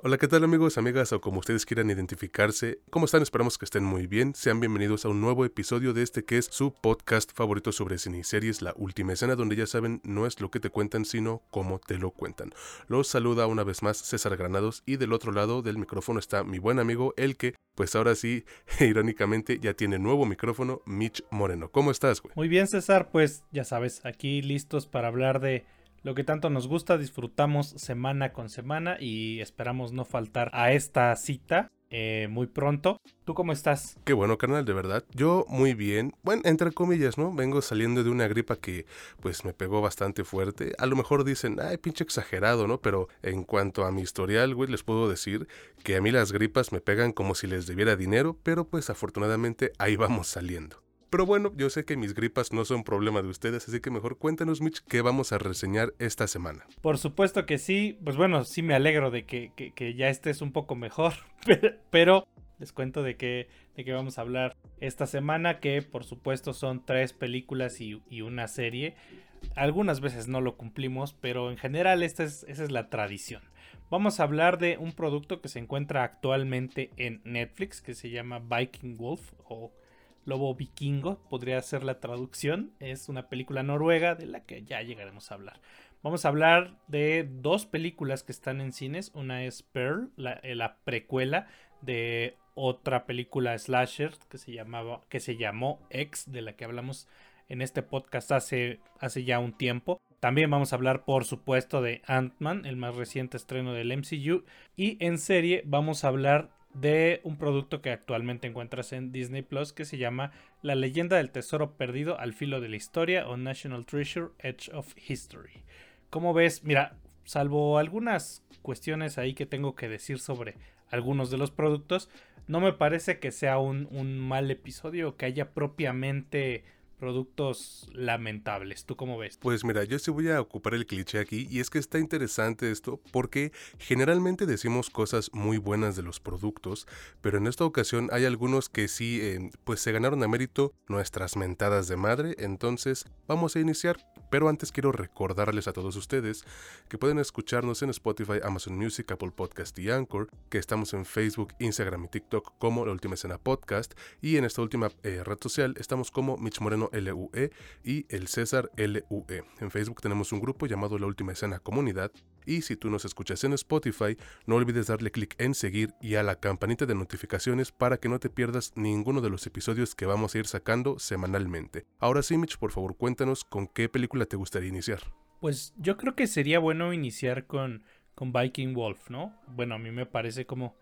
Hola, ¿qué tal amigos, amigas o como ustedes quieran identificarse? ¿Cómo están? Esperamos que estén muy bien. Sean bienvenidos a un nuevo episodio de este que es su podcast favorito sobre cine y series, La Última Escena, donde ya saben, no es lo que te cuentan, sino cómo te lo cuentan. Los saluda una vez más César Granados y del otro lado del micrófono está mi buen amigo, el que, pues ahora sí, irónicamente, ya tiene nuevo micrófono, Mitch Moreno. ¿Cómo estás, güey? Muy bien, César, pues ya sabes, aquí listos para hablar de lo que tanto nos gusta, disfrutamos semana con semana y esperamos no faltar a esta cita eh, muy pronto. ¿Tú cómo estás? Qué bueno, carnal, de verdad. Yo muy bien. Bueno, entre comillas, ¿no? Vengo saliendo de una gripa que pues me pegó bastante fuerte. A lo mejor dicen, ay, pinche exagerado, ¿no? Pero en cuanto a mi historial, güey, les puedo decir que a mí las gripas me pegan como si les debiera dinero, pero pues afortunadamente ahí vamos saliendo. Pero bueno, yo sé que mis gripas no son problema de ustedes, así que mejor cuéntanos, Mitch, qué vamos a reseñar esta semana. Por supuesto que sí, pues bueno, sí me alegro de que, ya estés un poco mejor, pero les cuento de qué, de vamos a hablar esta semana, que por supuesto son tres películas y, una serie. Algunas veces no lo cumplimos, pero en general esta es, esa es la tradición. Vamos a hablar de un producto que se encuentra actualmente en Netflix, que se llama Viking Wolf o Lobo Vikingo, podría ser la traducción. Es una película noruega de la que ya llegaremos a hablar. Vamos a hablar de dos películas que están en cines. Una es Pearl, la, eh, precuela de otra película slasher que se llamaba que se llamó X de la que hablamos en este podcast hace, hace ya un tiempo. También vamos a hablar, por supuesto, de Ant-Man, el más reciente estreno del MCU. Y en serie vamos a hablar de un producto que actualmente encuentras en Disney Plus que se llama La leyenda del tesoro perdido al filo de la historia o National Treasure Edge of History. Como ves, mira, salvo algunas cuestiones ahí que tengo que decir sobre algunos de los productos, no me parece que sea un, mal episodio que haya propiamente productos lamentables. ¿Tú cómo ves? Pues mira, yo sí voy a ocupar el cliché aquí y es que está interesante esto porque generalmente decimos cosas muy buenas de los productos, pero en esta ocasión hay algunos que sí, eh, pues se ganaron a mérito nuestras mentadas de madre, entonces vamos a iniciar. Pero antes quiero recordarles a todos ustedes que pueden escucharnos en Spotify, Amazon Music, Apple Podcast y Anchor, que estamos en Facebook, Instagram y TikTok como La Última Escena Podcast y en esta última eh, red social estamos como Mitch Moreno LUE y el César LUE. En Facebook tenemos un grupo llamado La Última Escena Comunidad y si tú nos escuchas en Spotify, no olvides darle clic en seguir y a la campanita de notificaciones para que no te pierdas ninguno de los episodios que vamos a ir sacando semanalmente. Ahora sí, Mitch, por favor cuéntanos con qué película te gustaría iniciar. Pues yo creo que sería bueno iniciar con con Viking Wolf, ¿no? Bueno, a mí me parece como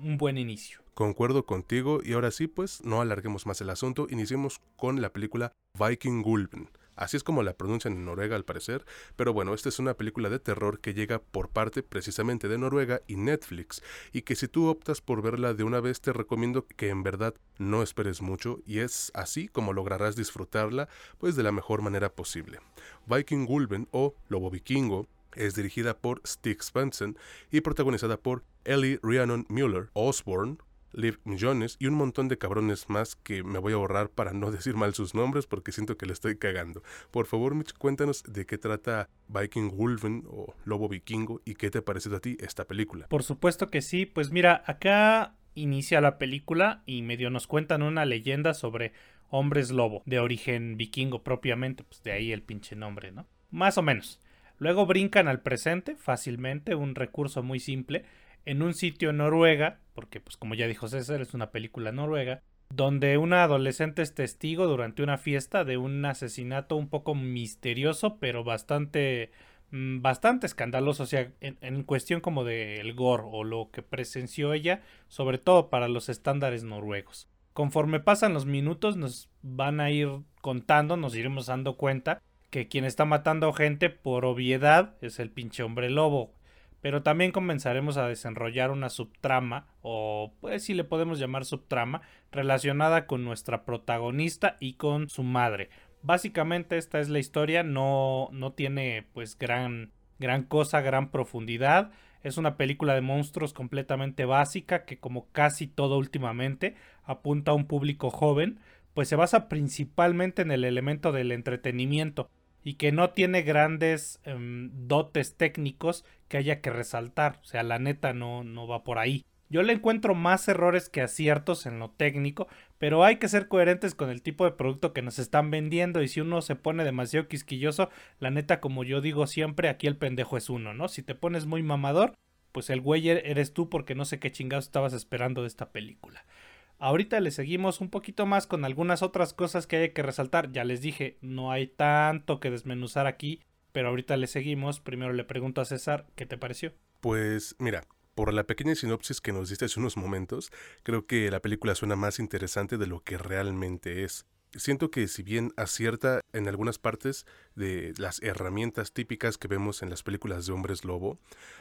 un buen inicio. Concuerdo contigo y ahora sí, pues no alarguemos más el asunto, iniciemos con la película Viking Gulven. Así es como la pronuncian en Noruega al parecer, pero bueno, esta es una película de terror que llega por parte precisamente de Noruega y Netflix, y que si tú optas por verla de una vez te recomiendo que en verdad no esperes mucho y es así como lograrás disfrutarla pues de la mejor manera posible. Viking Gulven o Lobo Vikingo es dirigida por Stig Svensson y protagonizada por Ellie Rhiannon Mueller, Osborne, Liv Jones y un montón de cabrones más que me voy a ahorrar para no decir mal sus nombres porque siento que le estoy cagando. Por favor, Mitch, cuéntanos de qué trata Viking Wolven o Lobo Vikingo y qué te ha parecido a ti esta película. Por supuesto que sí, pues mira, acá inicia la película y medio nos cuentan una leyenda sobre hombres lobo de origen vikingo propiamente, pues de ahí el pinche nombre, ¿no? Más o menos. Luego brincan al presente fácilmente, un recurso muy simple, en un sitio Noruega, porque pues como ya dijo César, es una película noruega, donde una adolescente es testigo durante una fiesta de un asesinato un poco misterioso, pero bastante mm, bastante escandaloso, o sea, en, cuestión como del gore o lo que presenció ella, sobre todo para los estándares noruegos. Conforme pasan los minutos nos van a ir contando, nos iremos dando cuenta que quien está matando gente por obviedad es el pinche hombre lobo. Pero también comenzaremos a desarrollar una subtrama, o pues si le podemos llamar subtrama, relacionada con nuestra protagonista y con su madre. Básicamente esta es la historia, no, no tiene pues gran, gran cosa, gran profundidad. Es una película de monstruos completamente básica que como casi todo últimamente apunta a un público joven, pues se basa principalmente en el elemento del entretenimiento y que no tiene grandes em, dotes técnicos que haya que resaltar. O sea, la neta no, no va por ahí. Yo le encuentro más errores que aciertos en lo técnico, pero hay que ser coherentes con el tipo de producto que nos están vendiendo y si uno se pone demasiado quisquilloso, la neta como yo digo siempre, aquí el pendejo es uno, ¿no? Si te pones muy mamador, pues el güey er-, eres tú porque no sé qué chingados estabas esperando de esta película. Ahorita le seguimos un poquito más con algunas otras cosas que hay que resaltar. Ya les dije, no hay tanto que desmenuzar aquí, pero ahorita le seguimos. Primero le pregunto a César, ¿qué te pareció? Pues mira, por la pequeña sinopsis que nos diste hace unos momentos, creo que la película suena más interesante de lo que realmente es. Siento que si bien acierta en algunas partes de las herramientas típicas que vemos en las películas de hombres lobo,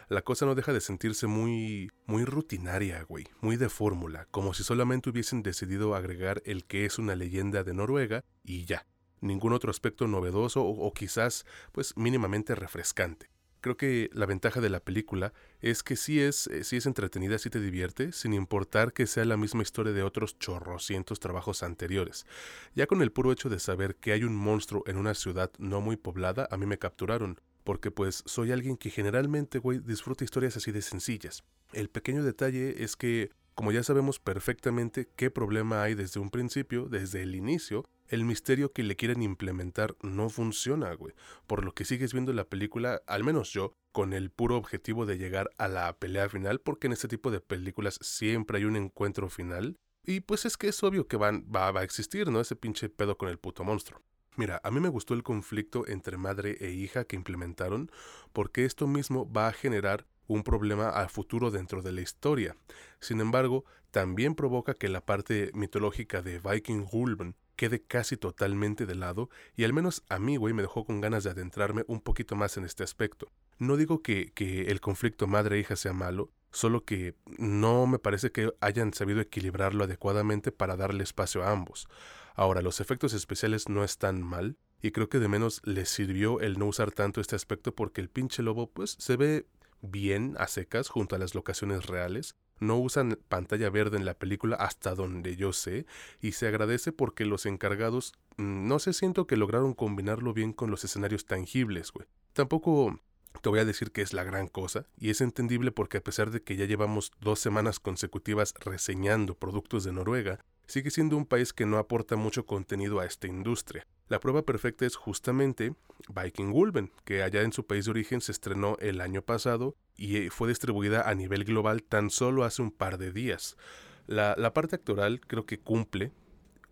la cosa no deja de sentirse muy muy rutinaria, güey, muy de fórmula, como si solamente hubiesen decidido agregar el que es una leyenda de Noruega y ya, ningún otro aspecto novedoso o, quizás pues mínimamente refrescante. Creo que la ventaja de la película es que sí es, eh, sí es entretenida, sí te divierte, sin importar que sea la misma historia de otros chorrocientos trabajos anteriores. Ya con el puro hecho de saber que hay un monstruo en una ciudad no muy poblada, a mí me capturaron, porque pues soy alguien que generalmente, disfruta historias así de sencillas. El pequeño detalle es que, como ya sabemos perfectamente qué problema hay desde un principio, desde el inicio, el misterio que le quieren implementar no funciona, güey. Por lo que sigues viendo la película, al menos yo, con el puro objetivo de llegar a la pelea final, porque en este tipo de películas siempre hay un encuentro final. Y pues es que es obvio que van, va, a existir, ¿no? Ese pinche pedo con el puto monstruo. Mira, a mí me gustó el conflicto entre madre e hija que implementaron, porque esto mismo va a generar un problema a futuro dentro de la historia. Sin embargo, también provoca que la parte mitológica de Viking Gulben quede casi totalmente de lado y al menos a mí, güey, me dejó con ganas de adentrarme un poquito más en este aspecto. No digo que, que el conflicto madre-hija sea malo, solo que no me parece que hayan sabido equilibrarlo adecuadamente para darle espacio a ambos. Ahora, los efectos especiales no están mal, y creo que de menos les sirvió el no usar tanto este aspecto porque el pinche lobo pues se ve bien a secas junto a las locaciones reales, no usan pantalla verde en la película hasta donde yo sé y se agradece porque los encargados mm, no se siento que lograron combinarlo bien con los escenarios tangibles, güey. Tampoco te voy a decir que es la gran cosa, y es entendible porque a pesar de que ya llevamos dos semanas consecutivas reseñando productos de Noruega, sigue siendo un país que no aporta mucho contenido a esta industria. La prueba perfecta es justamente Viking Ulven, que allá en su país de origen se estrenó el año pasado y eh, fue distribuida a nivel global tan solo hace un par de días. La, la parte actoral creo que cumple,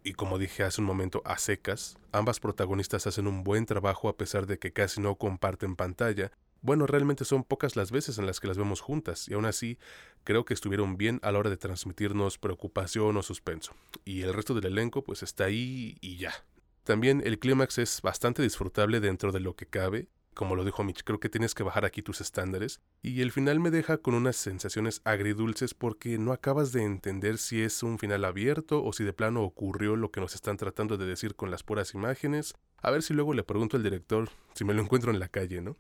y como dije hace un momento, a secas. Ambas protagonistas hacen un buen trabajo a pesar de que casi no comparten pantalla. Bueno, realmente son pocas las veces en las que las vemos juntas, y aún así creo que estuvieron bien a la hora de transmitirnos preocupación o suspenso. Y el resto del elenco pues está ahí y ya, también el clímax es bastante disfrutable dentro de lo que cabe. Como lo dijo Mitch, creo que tienes que bajar aquí tus estándares. Y el final me deja con unas sensaciones agridulces porque no acabas de entender si es un final abierto o si de plano ocurrió lo que nos están tratando de decir con las puras imágenes. A ver si luego le pregunto al director si me lo encuentro en la calle, ¿no?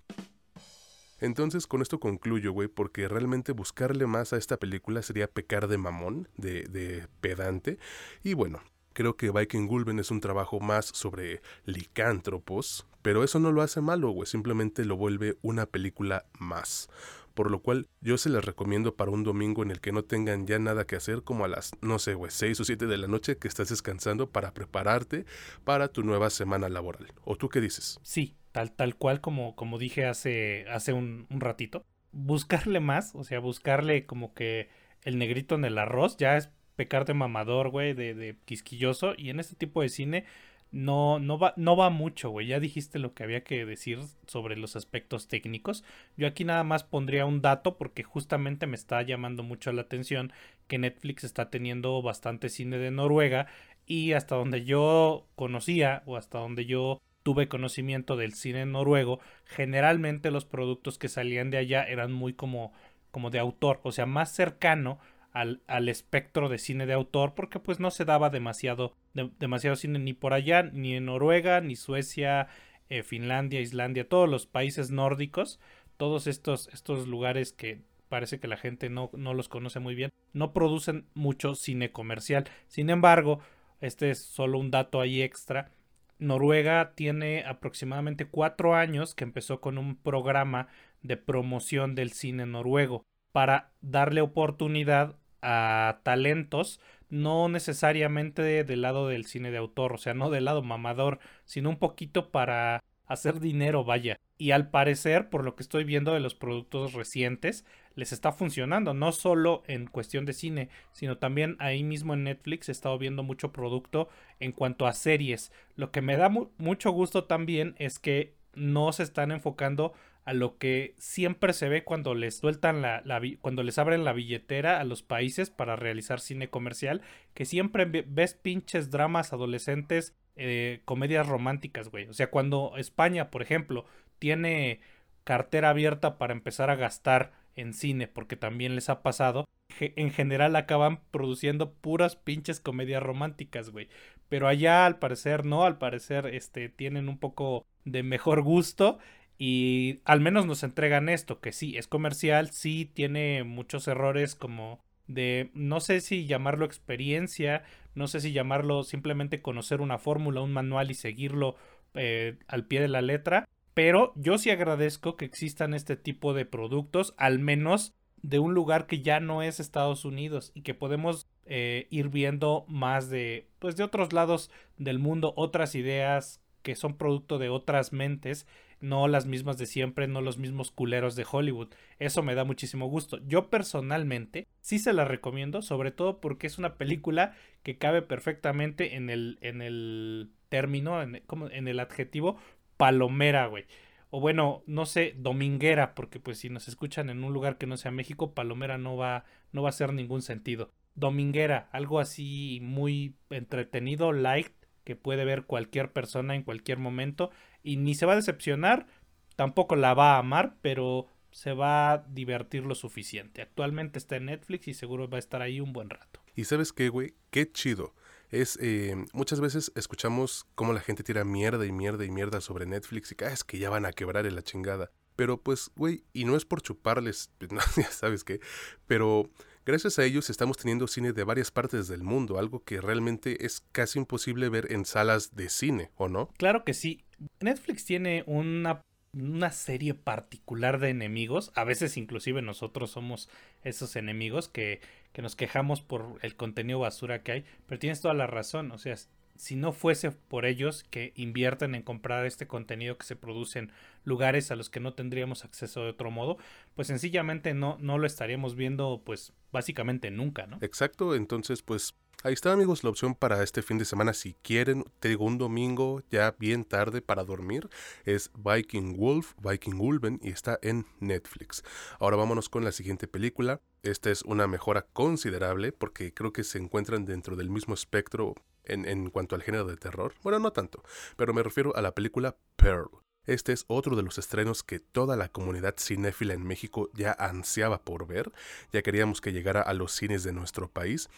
Entonces con esto concluyo, güey, porque realmente buscarle más a esta película sería pecar de mamón, de, de pedante. Y bueno, Creo que Viking Gulben es un trabajo más sobre licántropos, pero eso no lo hace malo, güey, simplemente lo vuelve una película más. Por lo cual yo se las recomiendo para un domingo en el que no tengan ya nada que hacer, como a las, no sé, güey, 6 o 7 de la noche que estás descansando para prepararte para tu nueva semana laboral. ¿O tú qué dices? Sí, tal, tal cual como, como dije hace, hace un, un ratito. Buscarle más, o sea, buscarle como que el negrito en el arroz ya es pecar de mamador, güey, de, de, quisquilloso. Y en este tipo de cine no, no, va, no va mucho, güey. Ya dijiste lo que había que decir sobre los aspectos técnicos. Yo aquí nada más pondría un dato porque justamente me está llamando mucho la atención que Netflix está teniendo bastante cine de Noruega y hasta donde yo conocía o hasta donde yo tuve conocimiento del cine noruego, generalmente los productos que salían de allá eran muy como, como de autor, o sea, más cercano al, al, espectro de cine de autor porque pues no se daba demasiado, demasiado cine ni por allá, ni en Noruega, ni Suecia, eh, Finlandia, Islandia, todos los países nórdicos, todos estos, estos lugares que parece que la gente no, no los conoce muy bien, no producen mucho cine comercial. Sin embargo, este es solo un dato ahí extra. Noruega tiene aproximadamente cuatro años que empezó con un programa de promoción del cine noruego para darle oportunidad a talentos no necesariamente del lado del cine de autor, o sea, no del lado mamador, sino un poquito para hacer dinero, vaya. Y al parecer, por lo que estoy viendo de los productos recientes, les está funcionando, no solo en cuestión de cine, sino también ahí mismo en Netflix he estado viendo mucho producto en cuanto a series. Lo que me da mucho gusto también es que no se están enfocando a lo que siempre se ve cuando les sueltan la, cuando les abren la billetera a los países para realizar cine comercial, que siempre ves pinches dramas adolescentes, eh, comedias románticas, güey. O sea, cuando España, por ejemplo, tiene cartera abierta para empezar a gastar en cine, porque también les ha pasado, en general acaban produciendo puras pinches comedias románticas, güey. Pero allá al parecer no, al parecer este tienen un poco de mejor gusto y al menos nos entregan esto, que sí, es comercial, sí tiene muchos errores como de, no sé si llamarlo experiencia, no sé si llamarlo simplemente conocer una fórmula, un manual y seguirlo eh, al pie de la letra, pero yo sí agradezco que existan este tipo de productos, al menos de un lugar que ya no es Estados Unidos y que podemos eh, ir viendo más de, pues de otros lados del mundo, otras ideas que son producto de otras mentes, no las mismas de siempre, no los mismos culeros de Hollywood. Eso me da muchísimo gusto. Yo personalmente sí se la recomiendo, sobre todo porque es una película que cabe perfectamente en el, en el término, en, como en el adjetivo palomera, güey. O bueno, no sé, dominguera, porque pues si nos escuchan en un lugar que no sea México, palomera no va, no va a hacer ningún sentido. Dominguera, algo así muy entretenido, light, que puede ver cualquier persona en cualquier momento y ni se va a decepcionar, tampoco la va a amar, pero se va a divertir lo suficiente. Actualmente está en Netflix y seguro va a estar ahí un buen rato. Y sabes qué, güey, qué chido. Es, eh, muchas veces escuchamos cómo la gente tira mierda y mierda y mierda sobre Netflix y que ah, es que ya van a quebrar en la chingada. Pero pues, güey, y no es por chuparles, no, ya sabes qué, pero Gracias a ellos estamos teniendo cine de varias partes del mundo, algo que realmente es casi imposible ver en salas de cine, ¿o no? Claro que sí. Netflix tiene una, una serie particular de enemigos, a veces inclusive nosotros somos esos enemigos que, que nos quejamos por el contenido basura que hay, pero tienes toda la razón, o sea, si no fuese por ellos que invierten en comprar este contenido que se produce en lugares a los que no tendríamos acceso de otro modo, pues sencillamente no, no lo estaríamos viendo pues básicamente nunca, ¿no? Exacto, entonces pues ahí está amigos la opción para este fin de semana si quieren, te digo un domingo ya bien tarde para dormir, es Viking Wolf, Viking Ulven y está en Netflix. Ahora vámonos con la siguiente película, esta es una mejora considerable porque creo que se encuentran dentro del mismo espectro en, cuanto al género de terror. Bueno, no tanto, pero me refiero a la película Pearl. Este es otro de los estrenos que toda la comunidad cinéfila en México ya ansiaba por ver, ya queríamos que llegara a los cines de nuestro país.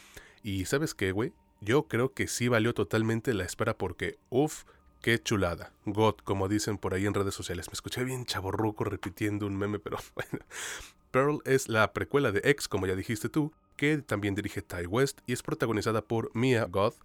Y sabes qué, güey, yo creo que sí valió totalmente la espera porque, uff, qué chulada. God, como dicen por ahí en redes sociales. Me escuché bien chaborruco repitiendo un meme, pero bueno. Pearl es la precuela de X, como ya dijiste tú, que también dirige Ty West y es protagonizada por Mia Goth,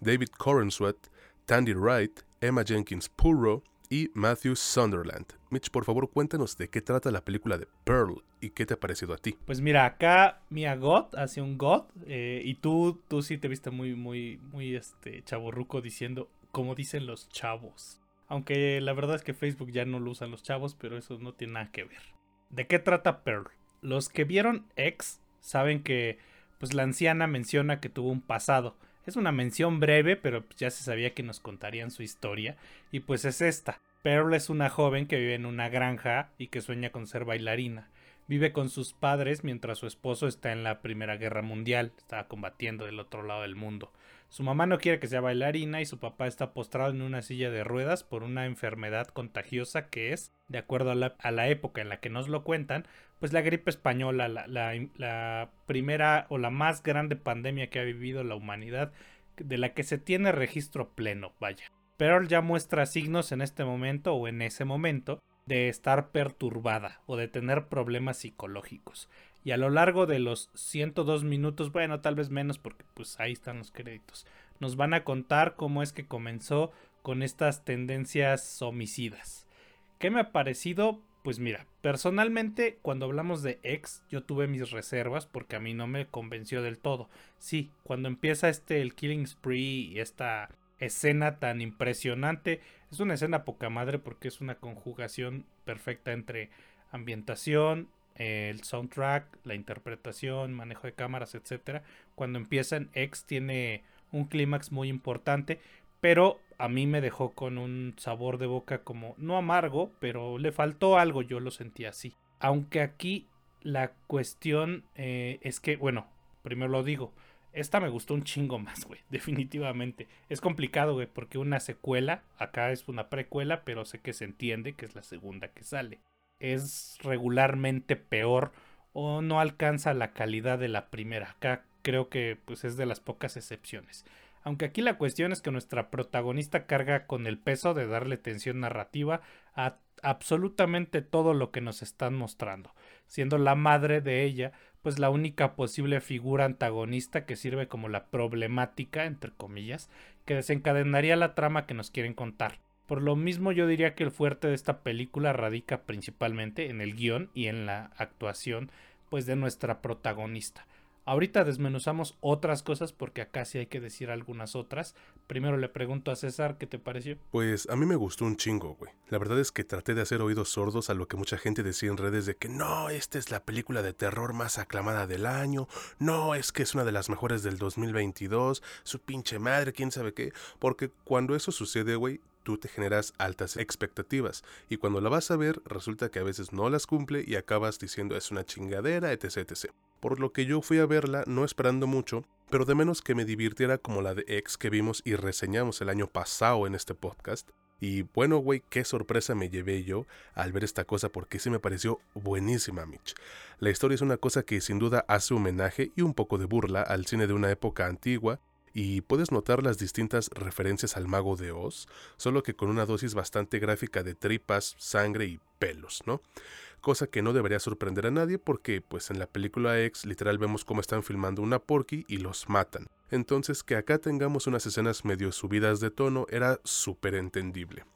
David Corenswet, Tandy Wright, Emma Jenkins Purro y Matthew Sunderland. Mitch, por favor, cuéntanos de qué trata la película de Pearl y qué te ha parecido a ti. Pues mira, acá Mia Goth hace un Goth eh, y tú, tú sí te viste muy, muy, muy este chaborruco diciendo como dicen los chavos. Aunque la verdad es que Facebook ya no lo usan los chavos, pero eso no tiene nada que ver. ¿De qué trata Pearl? Los que vieron X saben que pues la anciana menciona que tuvo un pasado. Es una mención breve, pero ya se sabía que nos contarían su historia, y pues es esta. Pearl es una joven que vive en una granja y que sueña con ser bailarina. Vive con sus padres mientras su esposo está en la Primera Guerra Mundial, estaba combatiendo del otro lado del mundo. Su mamá no quiere que sea bailarina y su papá está postrado en una silla de ruedas por una enfermedad contagiosa que es, de acuerdo a la, época en la que nos lo cuentan, pues la gripe española, la, la, primera o la más grande pandemia que ha vivido la humanidad, de la que se tiene registro pleno, vaya. Pero ya muestra signos en este momento o en ese momento de estar perturbada o de tener problemas psicológicos. Y a lo largo de los 102 minutos, bueno, tal vez menos porque pues ahí están los créditos, nos van a contar cómo es que comenzó con estas tendencias homicidas. ¿Qué me ha parecido? Pues mira, personalmente cuando hablamos de X yo tuve mis reservas porque a mí no me convenció del todo. Sí, cuando empieza este el Killing Spree y esta escena tan impresionante, es una escena poca madre porque es una conjugación perfecta entre ambientación, el soundtrack, la interpretación, manejo de cámaras, etc. Cuando empieza en X tiene un clímax muy importante, pero a mí me dejó con un sabor de boca como no amargo, pero le faltó algo, yo lo sentí así. Aunque aquí la cuestión eh, es que, bueno, primero lo digo, esta me gustó un chingo más, güey, definitivamente. Es complicado, güey, porque una secuela, acá es una precuela, pero sé que se entiende que es la segunda que sale. Es regularmente peor o no alcanza la calidad de la primera. Acá creo que pues es de las pocas excepciones. Aunque aquí la cuestión es que nuestra protagonista carga con el peso de darle tensión narrativa a absolutamente todo lo que nos están mostrando, siendo la madre de ella pues la única posible figura antagonista que sirve como la problemática, entre comillas, que desencadenaría la trama que nos quieren contar. Por lo mismo yo diría que el fuerte de esta película radica principalmente en el guion y en la actuación pues de nuestra protagonista. Ahorita desmenuzamos otras cosas porque acá sí hay que decir algunas otras. Primero le pregunto a César qué te pareció. Pues a mí me gustó un chingo, güey. La verdad es que traté de hacer oídos sordos a lo que mucha gente decía en redes de que no, esta es la película de terror más aclamada del año. No, es que es una de las mejores del 2022. Su pinche madre, quién sabe qué. Porque cuando eso sucede, güey, tú te generas altas expectativas y cuando la vas a ver resulta que a veces no las cumple y acabas diciendo es una chingadera, etc. etc por lo que yo fui a verla no esperando mucho, pero de menos que me divirtiera como la de X que vimos y reseñamos el año pasado en este podcast. Y bueno, güey, qué sorpresa me llevé yo al ver esta cosa porque sí me pareció buenísima, Mitch. La historia es una cosa que sin duda hace homenaje y un poco de burla al cine de una época antigua, y puedes notar las distintas referencias al mago de Oz, solo que con una dosis bastante gráfica de tripas, sangre y pelos, ¿no? cosa que no debería sorprender a nadie porque pues en la película X literal vemos cómo están filmando una porky y los matan. Entonces que acá tengamos unas escenas medio subidas de tono era súper entendible.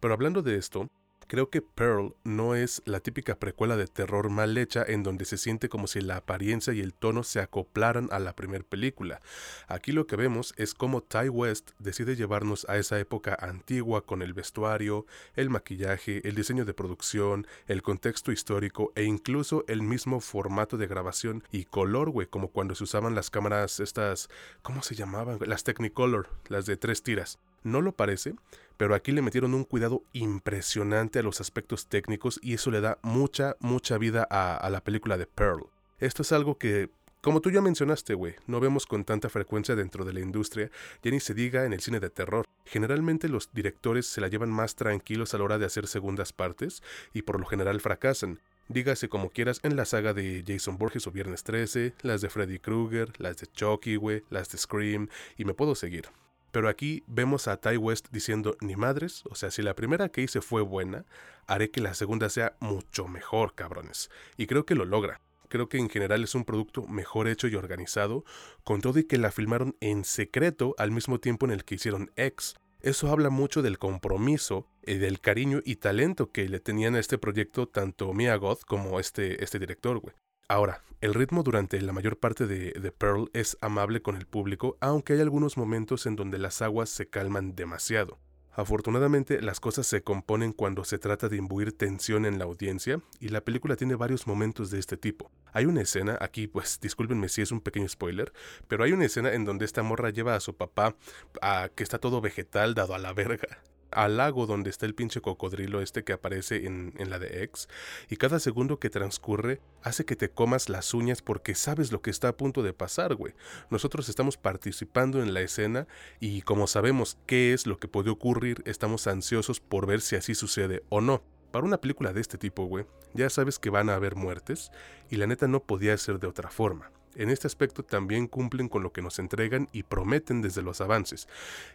Pero hablando de esto, Creo que Pearl no es la típica precuela de terror mal hecha en donde se siente como si la apariencia y el tono se acoplaran a la primera película. Aquí lo que vemos es cómo Ty West decide llevarnos a esa época antigua con el vestuario, el maquillaje, el diseño de producción, el contexto histórico e incluso el mismo formato de grabación y color, güey, como cuando se usaban las cámaras estas, ¿cómo se llamaban? Las Technicolor, las de tres tiras. No lo parece, pero aquí le metieron un cuidado impresionante a los aspectos técnicos y eso le da mucha, mucha vida a, la película de Pearl. Esto es algo que, como tú ya mencionaste, güey, no vemos con tanta frecuencia dentro de la industria, ya ni se diga en el cine de terror. Generalmente los directores se la llevan más tranquilos a la hora de hacer segundas partes y por lo general fracasan. Dígase como quieras en la saga de Jason Borges o Viernes 13, las de Freddy Krueger, las de Chucky, güey, las de Scream, y me puedo seguir. Pero aquí vemos a Ty West diciendo, ni madres, o sea, si la primera que hice fue buena, haré que la segunda sea mucho mejor, cabrones. Y creo que lo logra. Creo que en general es un producto mejor hecho y organizado, con todo y que la filmaron en secreto al mismo tiempo en el que hicieron X. Eso habla mucho del compromiso y del cariño y talento que le tenían a este proyecto tanto Mia Goth como este, este director, güey. Ahora, el ritmo durante la mayor parte de, The Pearl es amable con el público, aunque hay algunos momentos en donde las aguas se calman demasiado. Afortunadamente, las cosas se componen cuando se trata de imbuir tensión en la audiencia, y la película tiene varios momentos de este tipo. Hay una escena, aquí pues discúlpenme si es un pequeño spoiler, pero hay una escena en donde esta morra lleva a su papá, a, que está todo vegetal, dado a la verga, al lago donde está el pinche cocodrilo este que aparece en, en, la de X, y cada segundo que transcurre hace que te comas las uñas porque sabes lo que está a punto de pasar, güey. Nosotros estamos participando en la escena y como sabemos qué es lo que puede ocurrir, estamos ansiosos por ver si así sucede o no. Para una película de este tipo, güey, ya sabes que van a haber muertes y la neta no podía ser de otra forma. En este aspecto también cumplen con lo que nos entregan y prometen desde los avances.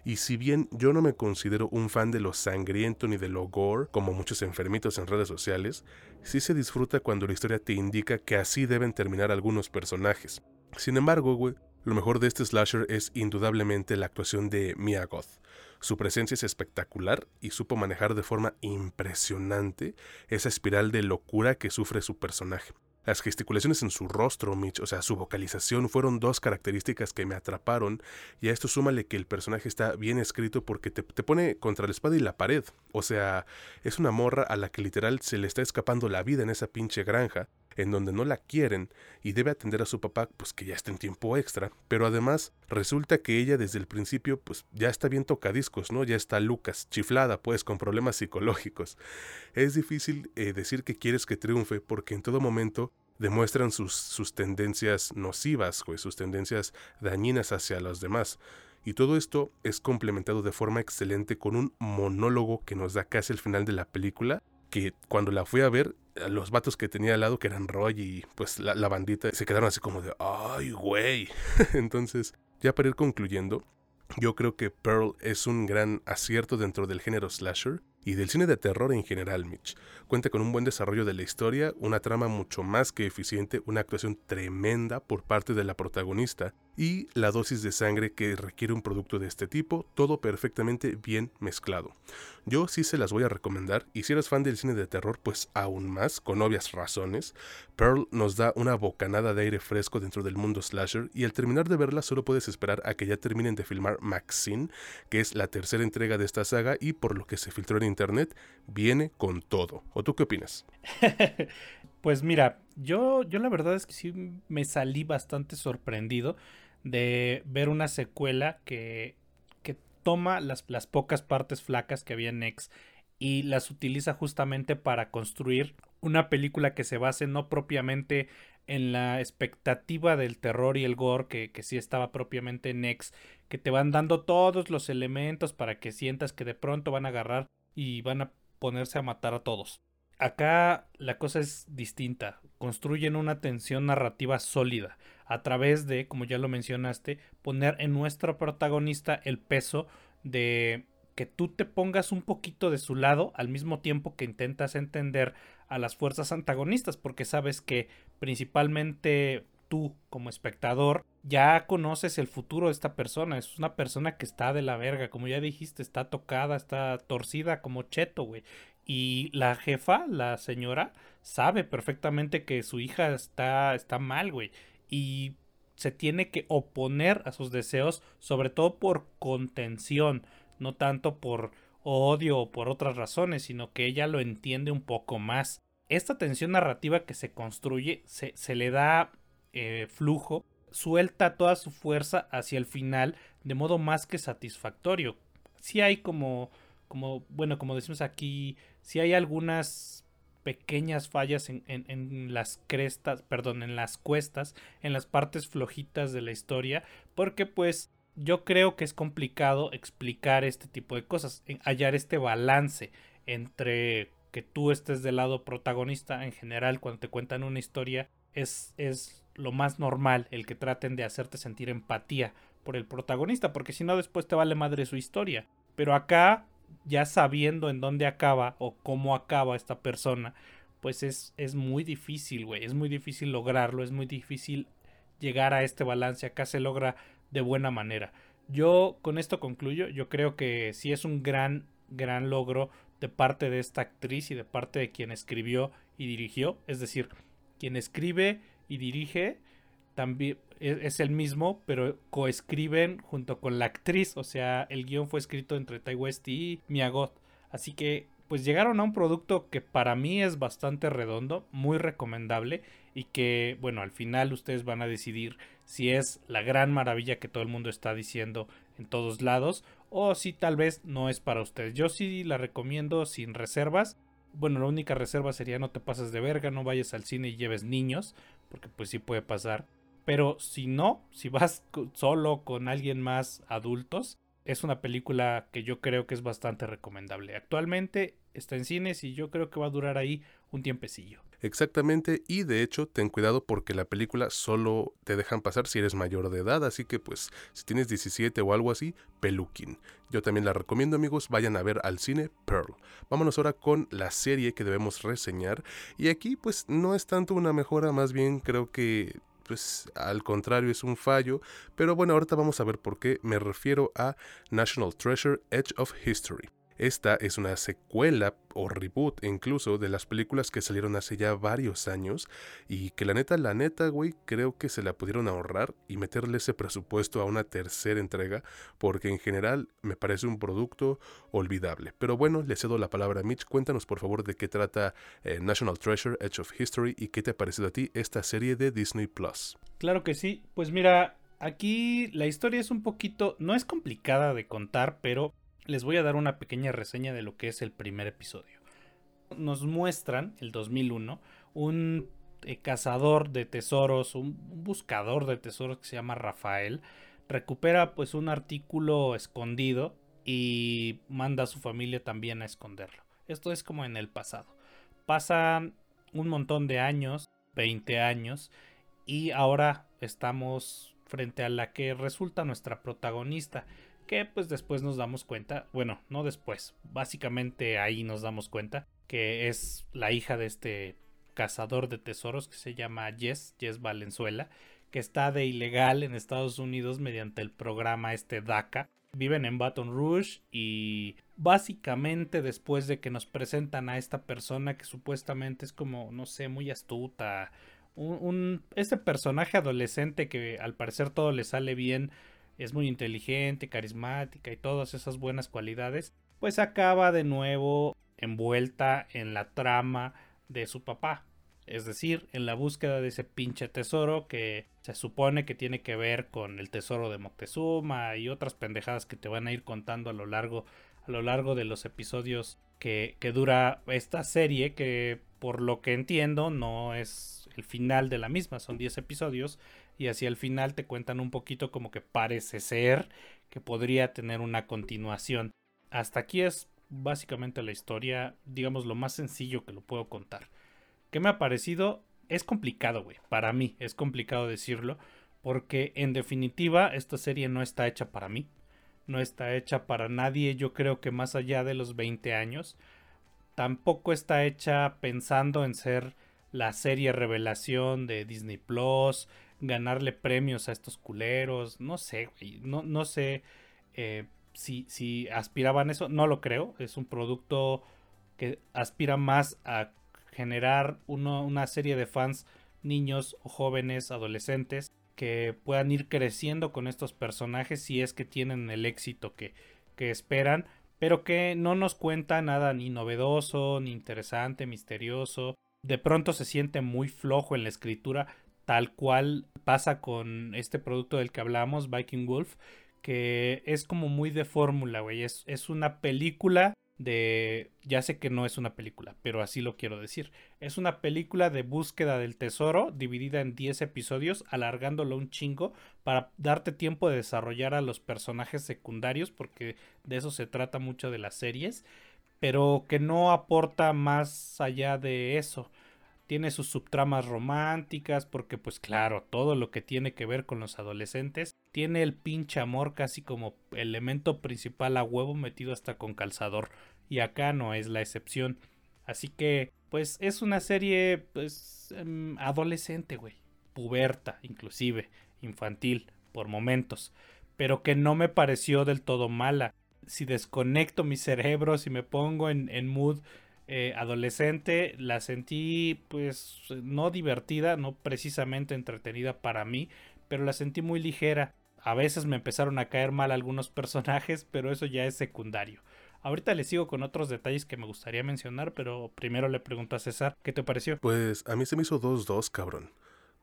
Y si bien yo no me considero un fan de lo sangriento ni de lo gore, como muchos enfermitos en redes sociales, sí se disfruta cuando la historia te indica que así deben terminar algunos personajes. Sin embargo, güey, lo mejor de este slasher es indudablemente la actuación de Mia Goth. Su presencia es espectacular y supo manejar de forma impresionante esa espiral de locura que sufre su personaje. Las gesticulaciones en su rostro, Mitch, o sea, su vocalización, fueron dos características que me atraparon. Y a esto súmale que el personaje está bien escrito porque te, pone contra la espada y la pared. O sea, es una morra a la que literal se le está escapando la vida en esa pinche granja en donde no la quieren y debe atender a su papá, pues que ya está en tiempo extra, pero además resulta que ella desde el principio pues ya está bien tocadiscos, ¿no? Ya está Lucas, chiflada pues con problemas psicológicos. Es difícil eh, decir que quieres que triunfe porque en todo momento demuestran sus, sus tendencias nocivas, pues, sus tendencias dañinas hacia los demás. Y todo esto es complementado de forma excelente con un monólogo que nos da casi el final de la película, que cuando la fui a ver los vatos que tenía al lado, que eran Roy y pues la, la bandita, se quedaron así como de, ay, güey. Entonces, ya para ir concluyendo, yo creo que Pearl es un gran acierto dentro del género slasher y del cine de terror en general, Mitch. Cuenta con un buen desarrollo de la historia, una trama mucho más que eficiente, una actuación tremenda por parte de la protagonista y la dosis de sangre que requiere un producto de este tipo, todo perfectamente bien mezclado. Yo sí se las voy a recomendar y si eres fan del cine de terror, pues aún más, con obvias razones. Pearl nos da una bocanada de aire fresco dentro del mundo slasher y al terminar de verla solo puedes esperar a que ya terminen de filmar Maxine, que es la tercera entrega de esta saga y por lo que se filtró en internet, viene con todo. ¿O tú qué opinas? pues mira, yo, yo la verdad es que sí me salí bastante sorprendido de ver una secuela que, que toma las, las pocas partes flacas que había en X y las utiliza justamente para construir una película que se base no propiamente en la expectativa del terror y el gore que, que sí estaba propiamente en X, que te van dando todos los elementos para que sientas que de pronto van a agarrar y van a ponerse a matar a todos. Acá la cosa es distinta, construyen una tensión narrativa sólida a través de, como ya lo mencionaste, poner en nuestro protagonista el peso de que tú te pongas un poquito de su lado al mismo tiempo que intentas entender a las fuerzas antagonistas, porque sabes que principalmente tú como espectador ya conoces el futuro de esta persona, es una persona que está de la verga, como ya dijiste, está tocada, está torcida como cheto, güey. Y la jefa, la señora, sabe perfectamente que su hija está, está mal, güey y se tiene que oponer a sus deseos, sobre todo por contención, no tanto por odio o por otras razones, sino que ella lo entiende un poco más. Esta tensión narrativa que se construye se, se le da eh, flujo, suelta toda su fuerza hacia el final de modo más que satisfactorio. Si hay como, como, bueno, como decimos aquí, si hay algunas pequeñas fallas en, en, las crestas, perdón, en las cuestas, en las partes flojitas de la historia, porque pues yo creo que es complicado explicar este tipo de cosas, hallar este balance entre que tú estés del lado protagonista en general cuando te cuentan una historia es, es lo más normal el que traten de hacerte sentir empatía por el protagonista, porque si no después te vale madre su historia. Pero acá ya sabiendo en dónde acaba o cómo acaba esta persona, pues es, es muy difícil, güey. Es muy difícil lograrlo, es muy difícil llegar a este balance. Acá se logra de buena manera. Yo con esto concluyo. Yo creo que sí es un gran, gran logro de parte de esta actriz y de parte de quien escribió y dirigió. Es decir, quien escribe y dirige también e, es el mismo, pero coescriben junto con la actriz. O sea, el guion fue escrito entre Tai West y Miyagot. Así que, pues llegaron a un producto que para mí es bastante redondo, muy recomendable. Y que, bueno, al final ustedes van a decidir si es la gran maravilla que todo el mundo está diciendo en todos lados. O si tal vez no es para ustedes. Yo sí la recomiendo sin reservas. Bueno, la única reserva sería no te pases de verga, no vayas al cine y lleves niños, porque pues sí puede pasar. Pero si no, si vas solo con alguien más adultos, es una película que yo creo que es bastante recomendable. Actualmente está en cines y yo creo que va a durar ahí un tiempecillo. Exactamente, y de hecho ten cuidado porque la película solo te dejan pasar si eres mayor de edad, así que pues si tienes 17 o algo así, peluquín. Yo también la recomiendo amigos, vayan a ver al cine Pearl. Vámonos ahora con la serie que debemos reseñar y aquí pues no es tanto una mejora, más bien creo que pues al contrario es un fallo, pero bueno, ahorita vamos a ver por qué me refiero a National Treasure Edge of History. Esta es una secuela o reboot incluso de las películas que salieron hace ya varios años y que la neta, la neta, güey, creo que se la pudieron ahorrar y meterle ese presupuesto a una tercera entrega porque en general me parece un producto olvidable. Pero bueno, le cedo la palabra a Mitch, cuéntanos por favor de qué trata eh, National Treasure, Edge of History y qué te ha parecido a ti esta serie de Disney Plus. Claro que sí, pues mira, aquí la historia es un poquito, no es complicada de contar, pero les voy a dar una pequeña reseña de lo que es el primer episodio. Nos muestran, el 2001, un eh, cazador de tesoros, un, buscador de tesoros que se llama Rafael, recupera pues un artículo escondido y manda a su familia también a esconderlo. Esto es como en el pasado. Pasan un montón de años, 20 años, y ahora estamos frente a la que resulta nuestra protagonista, que pues después nos damos cuenta, bueno, no después, básicamente ahí nos damos cuenta que es la hija de este cazador de tesoros que se llama Jess, Jess Valenzuela, que está de ilegal en Estados Unidos mediante el programa este DACA. Viven en Baton Rouge y básicamente después de que nos presentan a esta persona que supuestamente es como, no sé, muy astuta, un, un este personaje adolescente que al parecer todo le sale bien es muy inteligente, carismática y todas esas buenas cualidades, pues acaba de nuevo envuelta en la trama de su papá. Es decir, en la búsqueda de ese pinche tesoro que se supone que tiene que ver con el tesoro de Moctezuma y otras pendejadas que te van a ir contando a lo largo, a lo largo de los episodios que, que dura esta serie, que por lo que entiendo no es el final de la misma, son 10 episodios, y hacia el final te cuentan un poquito como que parece ser que podría tener una continuación. Hasta aquí es básicamente la historia, digamos lo más sencillo que lo puedo contar. ¿Qué me ha parecido? Es complicado, güey. Para mí es complicado decirlo porque en definitiva esta serie no está hecha para mí. No está hecha para nadie, yo creo que más allá de los 20 años. Tampoco está hecha pensando en ser la serie revelación de Disney Plus, ganarle premios a estos culeros. No sé, güey. No, no sé eh, si, si aspiraban eso. No lo creo. Es un producto que aspira más a generar una serie de fans, niños jóvenes, adolescentes, que puedan ir creciendo con estos personajes si es que tienen el éxito que, que esperan, pero que no nos cuenta nada ni novedoso, ni interesante, misterioso. De pronto se siente muy flojo en la escritura, tal cual pasa con este producto del que hablamos, Viking Wolf, que es como muy de fórmula, güey. Es, es una película de... Ya sé que no es una película, pero así lo quiero decir. Es una película de búsqueda del tesoro dividida en 10 episodios, alargándolo un chingo para darte tiempo de desarrollar a los personajes secundarios, porque de eso se trata mucho de las series, pero que no aporta más allá de eso tiene sus subtramas románticas, porque pues claro, todo lo que tiene que ver con los adolescentes, tiene el pinche amor casi como elemento principal a huevo metido hasta con calzador, y acá no es la excepción. Así que, pues es una serie, pues, em, adolescente, güey, puberta, inclusive, infantil, por momentos, pero que no me pareció del todo mala. Si desconecto mi cerebro, si me pongo en, en mood eh, adolescente la sentí pues no divertida, no precisamente entretenida para mí, pero la sentí muy ligera. A veces me empezaron a caer mal algunos personajes, pero eso ya es secundario. Ahorita le sigo con otros detalles que me gustaría mencionar, pero primero le pregunto a César, ¿qué te pareció? Pues a mí se me hizo 2-2, cabrón.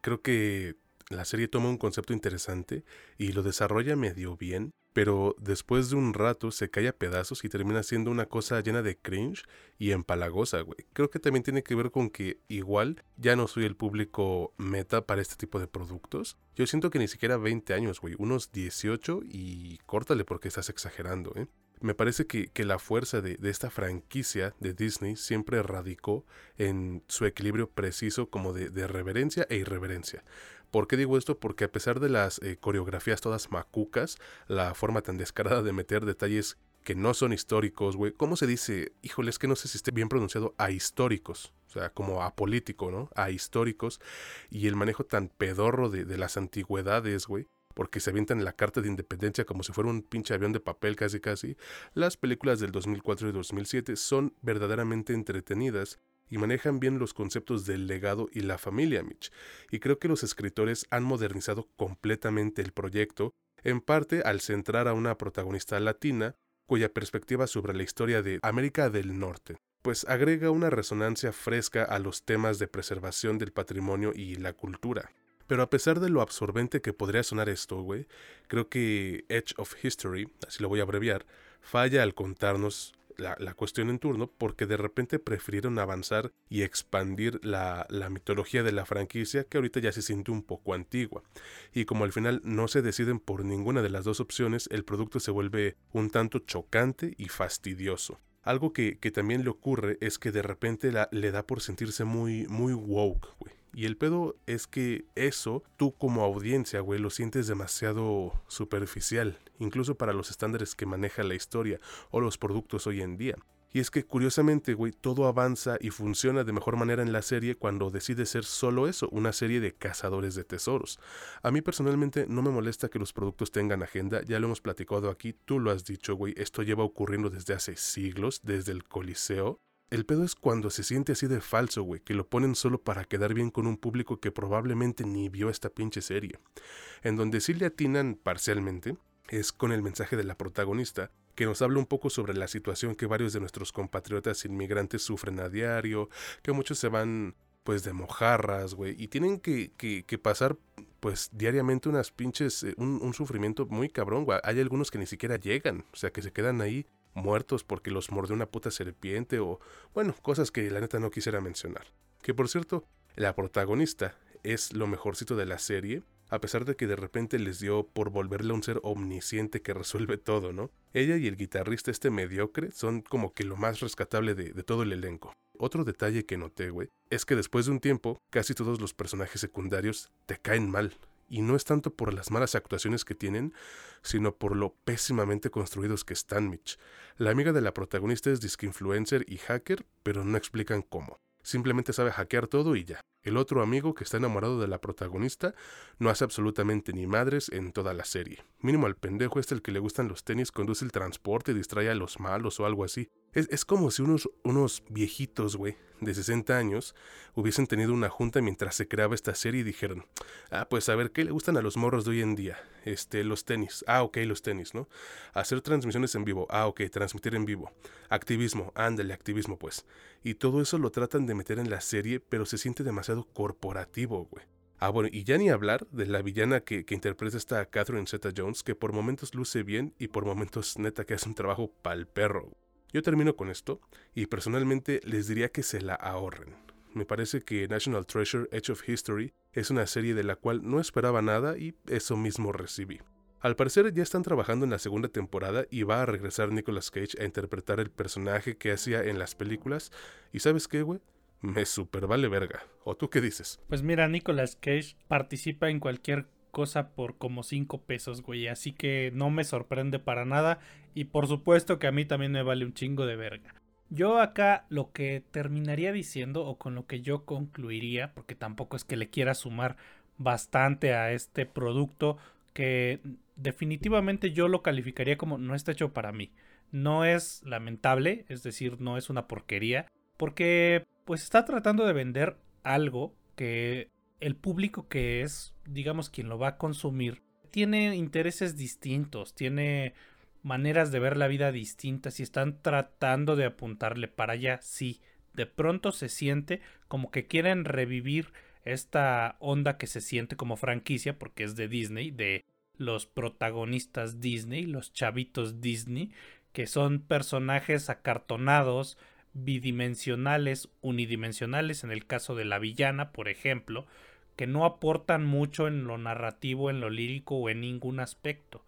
Creo que la serie toma un concepto interesante y lo desarrolla medio bien, pero después de un rato se cae a pedazos y termina siendo una cosa llena de cringe y empalagosa, güey. Creo que también tiene que ver con que igual ya no soy el público meta para este tipo de productos. Yo siento que ni siquiera 20 años, güey, unos 18 y córtale porque estás exagerando, ¿eh? Me parece que, la fuerza de, esta franquicia de Disney siempre radicó en su equilibrio preciso como de reverencia e irreverencia. ¿Por qué digo esto? Porque a pesar de las eh, coreografías todas macucas, la forma tan descarada de meter detalles que no son históricos, güey. ¿Cómo se dice? Híjole, es que no sé si esté bien pronunciado, a históricos. O sea, como apolítico, ¿no? A históricos. Y el manejo tan pedorro de, de las antigüedades, güey. Porque se avientan la carta de independencia como si fuera un pinche avión de papel casi casi. Las películas del 2004 y 2007 son verdaderamente entretenidas y manejan bien los conceptos del legado y la familia Mitch. Y creo que los escritores han modernizado completamente el proyecto, en parte al centrar a una protagonista latina, cuya perspectiva sobre la historia de América del Norte, pues agrega una resonancia fresca a los temas de preservación del patrimonio y la cultura. Pero a pesar de lo absorbente que podría sonar esto, güey, creo que Edge of History, así lo voy a abreviar, falla al contarnos la, cuestión en turno porque de repente prefirieron avanzar y expandir la, la, mitología de la franquicia que ahorita ya se siente un poco antigua. Y como al final no se deciden por ninguna de las dos opciones, el producto se vuelve un tanto chocante y fastidioso. Algo que, que también le ocurre es que de repente la, le da por sentirse muy, muy woke, güey. Y el pedo es que eso, tú como audiencia, güey, lo sientes demasiado superficial, incluso para los estándares que maneja la historia o los productos hoy en día. Y es que curiosamente, güey, todo avanza y funciona de mejor manera en la serie cuando decide ser solo eso, una serie de cazadores de tesoros. A mí personalmente no me molesta que los productos tengan agenda, ya lo hemos platicado aquí, tú lo has dicho, güey, esto lleva ocurriendo desde hace siglos, desde el Coliseo. El pedo es cuando se siente así de falso, güey, que lo ponen solo para quedar bien con un público que probablemente ni vio esta pinche serie. En donde sí le atinan parcialmente es con el mensaje de la protagonista, que nos habla un poco sobre la situación que varios de nuestros compatriotas inmigrantes sufren a diario, que muchos se van pues de mojarras, güey, y tienen que, que, pasar pues diariamente unas pinches, eh, un, un, sufrimiento muy cabrón, güey. Hay algunos que ni siquiera llegan, o sea, que se quedan ahí muertos porque los mordió una puta serpiente o, bueno, cosas que la neta no quisiera mencionar. Que por cierto, la protagonista es lo mejorcito de la serie, a pesar de que de repente les dio por volverle un ser omnisciente que resuelve todo, ¿no? Ella y el guitarrista este mediocre son como que lo más rescatable de, de todo el elenco. Otro detalle que noté, güey, es que después de un tiempo, casi todos los personajes secundarios te caen mal, y no es tanto por las malas actuaciones que tienen, sino por lo pésimamente construidos que están, Mitch. La amiga de la protagonista es disque influencer y hacker, pero no explican cómo. Simplemente sabe hackear todo y ya. El otro amigo que está enamorado de la protagonista no hace absolutamente ni madres en toda la serie. Mínimo al pendejo este el que le gustan los tenis conduce el transporte y distrae a los malos o algo así. Es, es como si unos, unos viejitos, güey, de 60 años hubiesen tenido una junta mientras se creaba esta serie y dijeron, ah, pues a ver, ¿qué le gustan a los morros de hoy en día? Este, los tenis. Ah, ok, los tenis, ¿no? Hacer transmisiones en vivo. Ah, ok, transmitir en vivo. Activismo. Ándale, activismo, pues. Y todo eso lo tratan de meter en la serie, pero se siente demasiado corporativo, güey. Ah, bueno, y ya ni hablar de la villana que, que interpreta esta Catherine Zeta Jones, que por momentos luce bien y por momentos neta que hace un trabajo pal perro. Yo termino con esto y personalmente les diría que se la ahorren. Me parece que National Treasure Edge of History es una serie de la cual no esperaba nada y eso mismo recibí. Al parecer ya están trabajando en la segunda temporada y va a regresar Nicolas Cage a interpretar el personaje que hacía en las películas. ¿Y sabes qué, güey? Me super vale verga. ¿O tú qué dices? Pues mira, Nicolas Cage participa en cualquier cosa por como 5 pesos, güey. Así que no me sorprende para nada. Y por supuesto que a mí también me vale un chingo de verga. Yo acá lo que terminaría diciendo o con lo que yo concluiría, porque tampoco es que le quiera sumar bastante a este producto que definitivamente yo lo calificaría como no está hecho para mí. No es lamentable, es decir, no es una porquería, porque pues está tratando de vender algo que el público que es, digamos, quien lo va a consumir, tiene intereses distintos, tiene maneras de ver la vida distintas y están tratando de apuntarle para allá. Sí, de pronto se siente como que quieren revivir esta onda que se siente como franquicia, porque es de Disney, de los protagonistas Disney, los chavitos Disney, que son personajes acartonados, bidimensionales, unidimensionales, en el caso de la villana, por ejemplo, que no aportan mucho en lo narrativo, en lo lírico o en ningún aspecto.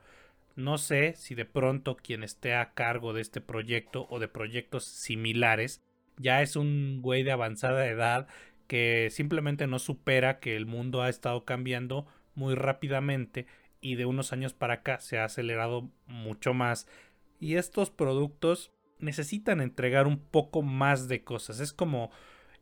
No sé si de pronto quien esté a cargo de este proyecto o de proyectos similares ya es un güey de avanzada edad que simplemente no supera que el mundo ha estado cambiando muy rápidamente y de unos años para acá se ha acelerado mucho más y estos productos necesitan entregar un poco más de cosas. Es como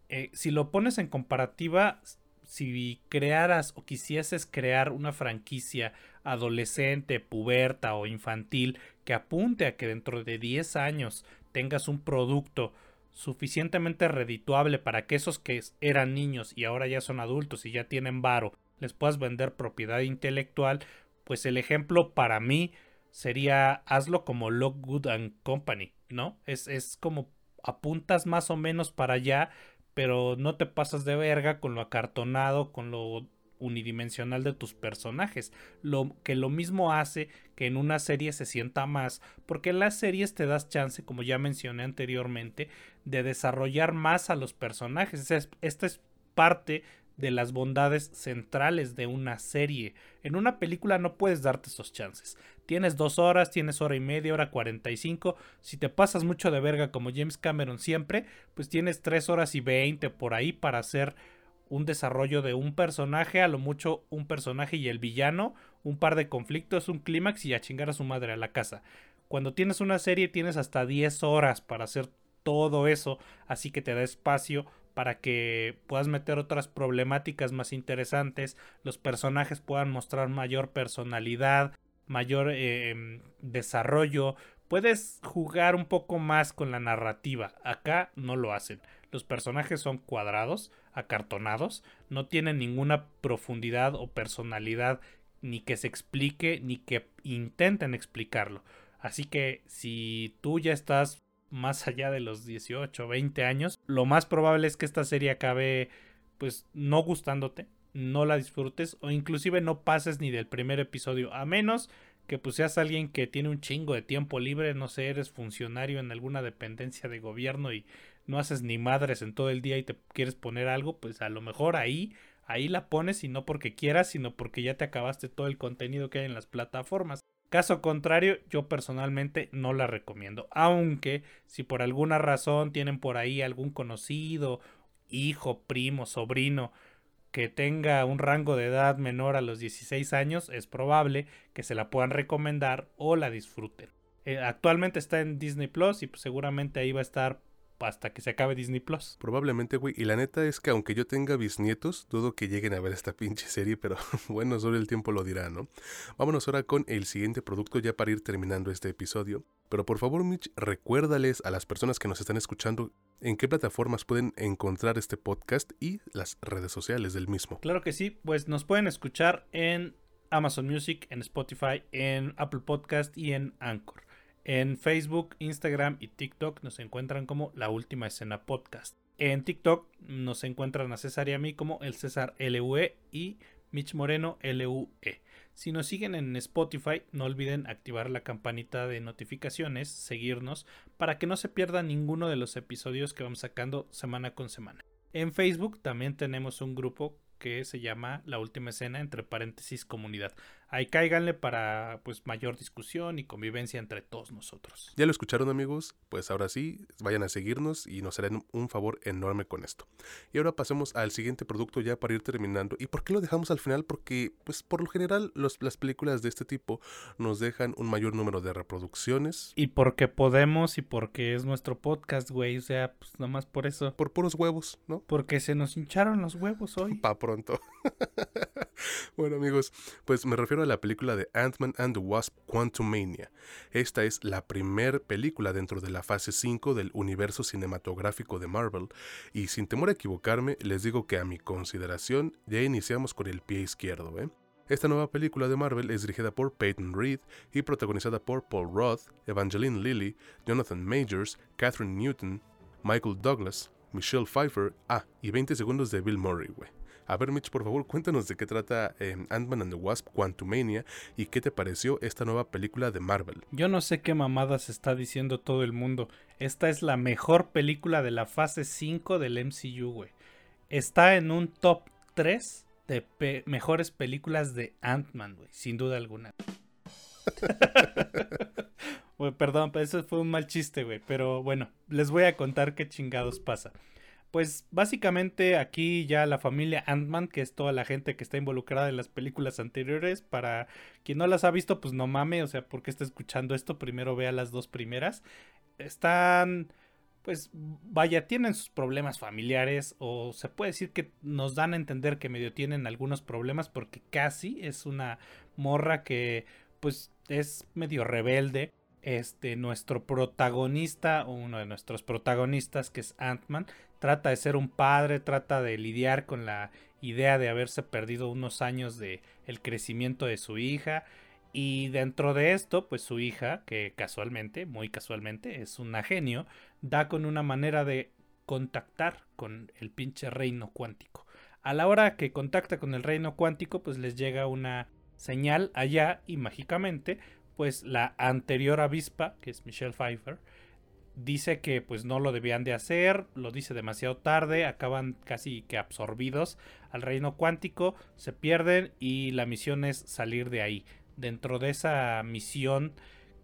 eh, si lo pones en comparativa, si crearas o quisieses crear una franquicia adolescente, puberta o infantil que apunte a que dentro de 10 años tengas un producto suficientemente redituable para que esos que eran niños y ahora ya son adultos y ya tienen varo les puedas vender propiedad intelectual, pues el ejemplo para mí sería hazlo como Lockwood and Company, ¿no? Es, es como apuntas más o menos para allá, pero no te pasas de verga con lo acartonado, con lo unidimensional de tus personajes. Lo que lo mismo hace que en una serie se sienta más, porque en las series te das chance, como ya mencioné anteriormente, de desarrollar más a los personajes. Esta es parte de las bondades centrales de una serie. En una película no puedes darte esos chances. Tienes dos horas, tienes hora y media, hora cuarenta y cinco. Si te pasas mucho de verga como James Cameron siempre, pues tienes tres horas y veinte por ahí para hacer un desarrollo de un personaje, a lo mucho un personaje y el villano, un par de conflictos, un clímax y a chingar a su madre a la casa. Cuando tienes una serie tienes hasta 10 horas para hacer todo eso, así que te da espacio para que puedas meter otras problemáticas más interesantes, los personajes puedan mostrar mayor personalidad, mayor em, desarrollo, puedes jugar un poco más con la narrativa. Acá no lo hacen. Los personajes son cuadrados, acartonados, no tienen ninguna profundidad o personalidad ni que se explique ni que intenten explicarlo. Así que si tú ya estás más allá de los 18 o 20 años, lo más probable es que esta serie acabe pues no gustándote, no la disfrutes o inclusive no pases ni del primer episodio, a menos que pues seas alguien que tiene un chingo de tiempo libre, no sé, eres funcionario en alguna dependencia de gobierno y no haces ni madres en todo el día y te quieres poner algo, pues a lo mejor ahí ahí la pones y no porque quieras, sino porque ya te acabaste todo el contenido que hay en las plataformas. Caso contrario, yo personalmente no la recomiendo. Aunque si por alguna razón tienen por ahí algún conocido, hijo, primo, sobrino, que tenga un rango de edad menor a los 16 años, es probable que se la puedan recomendar o la disfruten. Eh, actualmente está en Disney Plus y pues seguramente ahí va a estar hasta que se acabe Disney Plus. Probablemente, güey. Y la neta es que aunque yo tenga bisnietos, dudo que lleguen a ver esta pinche serie, pero bueno, solo el tiempo lo dirá, ¿no? Vámonos ahora con el siguiente producto ya para ir terminando este episodio. Pero por favor, Mitch, recuérdales a las personas que nos están escuchando en qué plataformas pueden encontrar este podcast y las redes sociales del mismo. Claro que sí, pues nos pueden escuchar en Amazon Music, en Spotify, en Apple Podcast y en Anchor. En Facebook, Instagram y TikTok nos encuentran como La Última Escena Podcast. En TikTok nos encuentran a César y a mí como el César LUE y Mitch Moreno LUE. Si nos siguen en Spotify, no olviden activar la campanita de notificaciones, seguirnos, para que no se pierda ninguno de los episodios que vamos sacando semana con semana. En Facebook también tenemos un grupo que se llama La Última Escena, entre paréntesis, comunidad. Ahí cáiganle para pues mayor discusión y convivencia entre todos nosotros. ¿Ya lo escucharon amigos? Pues ahora sí, vayan a seguirnos y nos harán un favor enorme con esto. Y ahora pasemos al siguiente producto ya para ir terminando. ¿Y por qué lo dejamos al final? Porque pues por lo general las películas de este tipo nos dejan un mayor número de reproducciones. Y porque podemos y porque es nuestro podcast, güey. O sea, pues nada más por eso. Por puros huevos, ¿no? Porque se nos hincharon los huevos hoy. Pa' pronto. bueno amigos, pues me refiero la película de Ant-Man and the Wasp Quantumania. Esta es la primera película dentro de la fase 5 del universo cinematográfico de Marvel y sin temor a equivocarme les digo que a mi consideración ya iniciamos con el pie izquierdo. ¿eh? Esta nueva película de Marvel es dirigida por Peyton Reed y protagonizada por Paul Roth, Evangeline Lilly, Jonathan Majors, Catherine Newton, Michael Douglas, Michelle Pfeiffer, ah, y 20 segundos de Bill Murray, güey. A ver, Mitch, por favor, cuéntanos de qué trata eh, Ant-Man and the Wasp Quantumania y qué te pareció esta nueva película de Marvel. Yo no sé qué mamadas está diciendo todo el mundo. Esta es la mejor película de la fase 5 del MCU, güey. Está en un top 3 de mejores películas de Ant-Man, güey, sin duda alguna. perdón, pero eso fue un mal chiste, güey. Pero bueno, les voy a contar qué chingados pasa. Pues básicamente aquí ya la familia Ant-Man, que es toda la gente que está involucrada en las películas anteriores, para quien no las ha visto, pues no mame, o sea, porque está escuchando esto, primero vea las dos primeras. Están, pues vaya, tienen sus problemas familiares o se puede decir que nos dan a entender que medio tienen algunos problemas porque casi es una morra que pues es medio rebelde este, nuestro protagonista, uno de nuestros protagonistas, que es Ant-Man, trata de ser un padre, trata de lidiar con la idea de haberse perdido unos años de el crecimiento de su hija. Y dentro de esto, pues su hija, que casualmente, muy casualmente, es una genio, da con una manera de contactar con el pinche reino cuántico. A la hora que contacta con el reino cuántico, pues les llega una señal allá y mágicamente pues la anterior avispa, que es Michelle Pfeiffer, dice que pues no lo debían de hacer, lo dice demasiado tarde, acaban casi que absorbidos al reino cuántico, se pierden y la misión es salir de ahí. Dentro de esa misión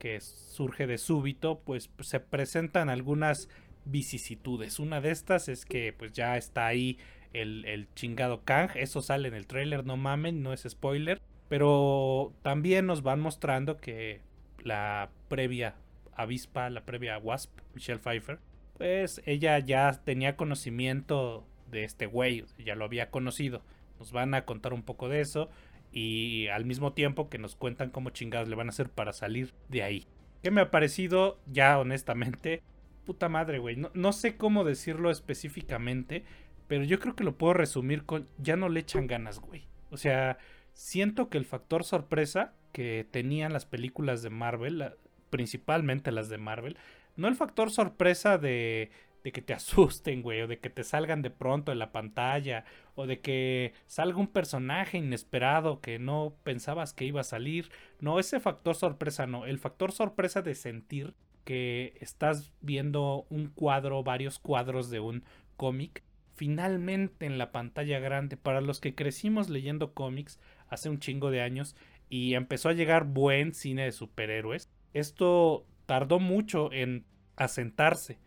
que surge de súbito, pues se presentan algunas vicisitudes. Una de estas es que pues ya está ahí el, el chingado Kang, eso sale en el trailer, no mamen, no es spoiler. Pero también nos van mostrando que la previa avispa, la previa Wasp, Michelle Pfeiffer, pues ella ya tenía conocimiento de este güey, ya lo había conocido. Nos van a contar un poco de eso y al mismo tiempo que nos cuentan cómo chingados le van a hacer para salir de ahí. ¿Qué me ha parecido? Ya honestamente, puta madre, güey. No, no sé cómo decirlo específicamente, pero yo creo que lo puedo resumir con ya no le echan ganas, güey. O sea, siento que el factor sorpresa que tenían las películas de Marvel, principalmente las de Marvel, no el factor sorpresa de, que te asusten, güey, o de que te salgan de pronto en la pantalla, o de que salga un personaje inesperado que no pensabas que iba a salir. No, ese factor sorpresa no, el factor sorpresa de sentir que estás viendo un cuadro, varios cuadros de un cómic, finalmente en la pantalla grande. Para los que crecimos leyendo cómics, hace un chingo de años y empezó a llegar buen cine de superhéroes. Esto tardó mucho en asentarse,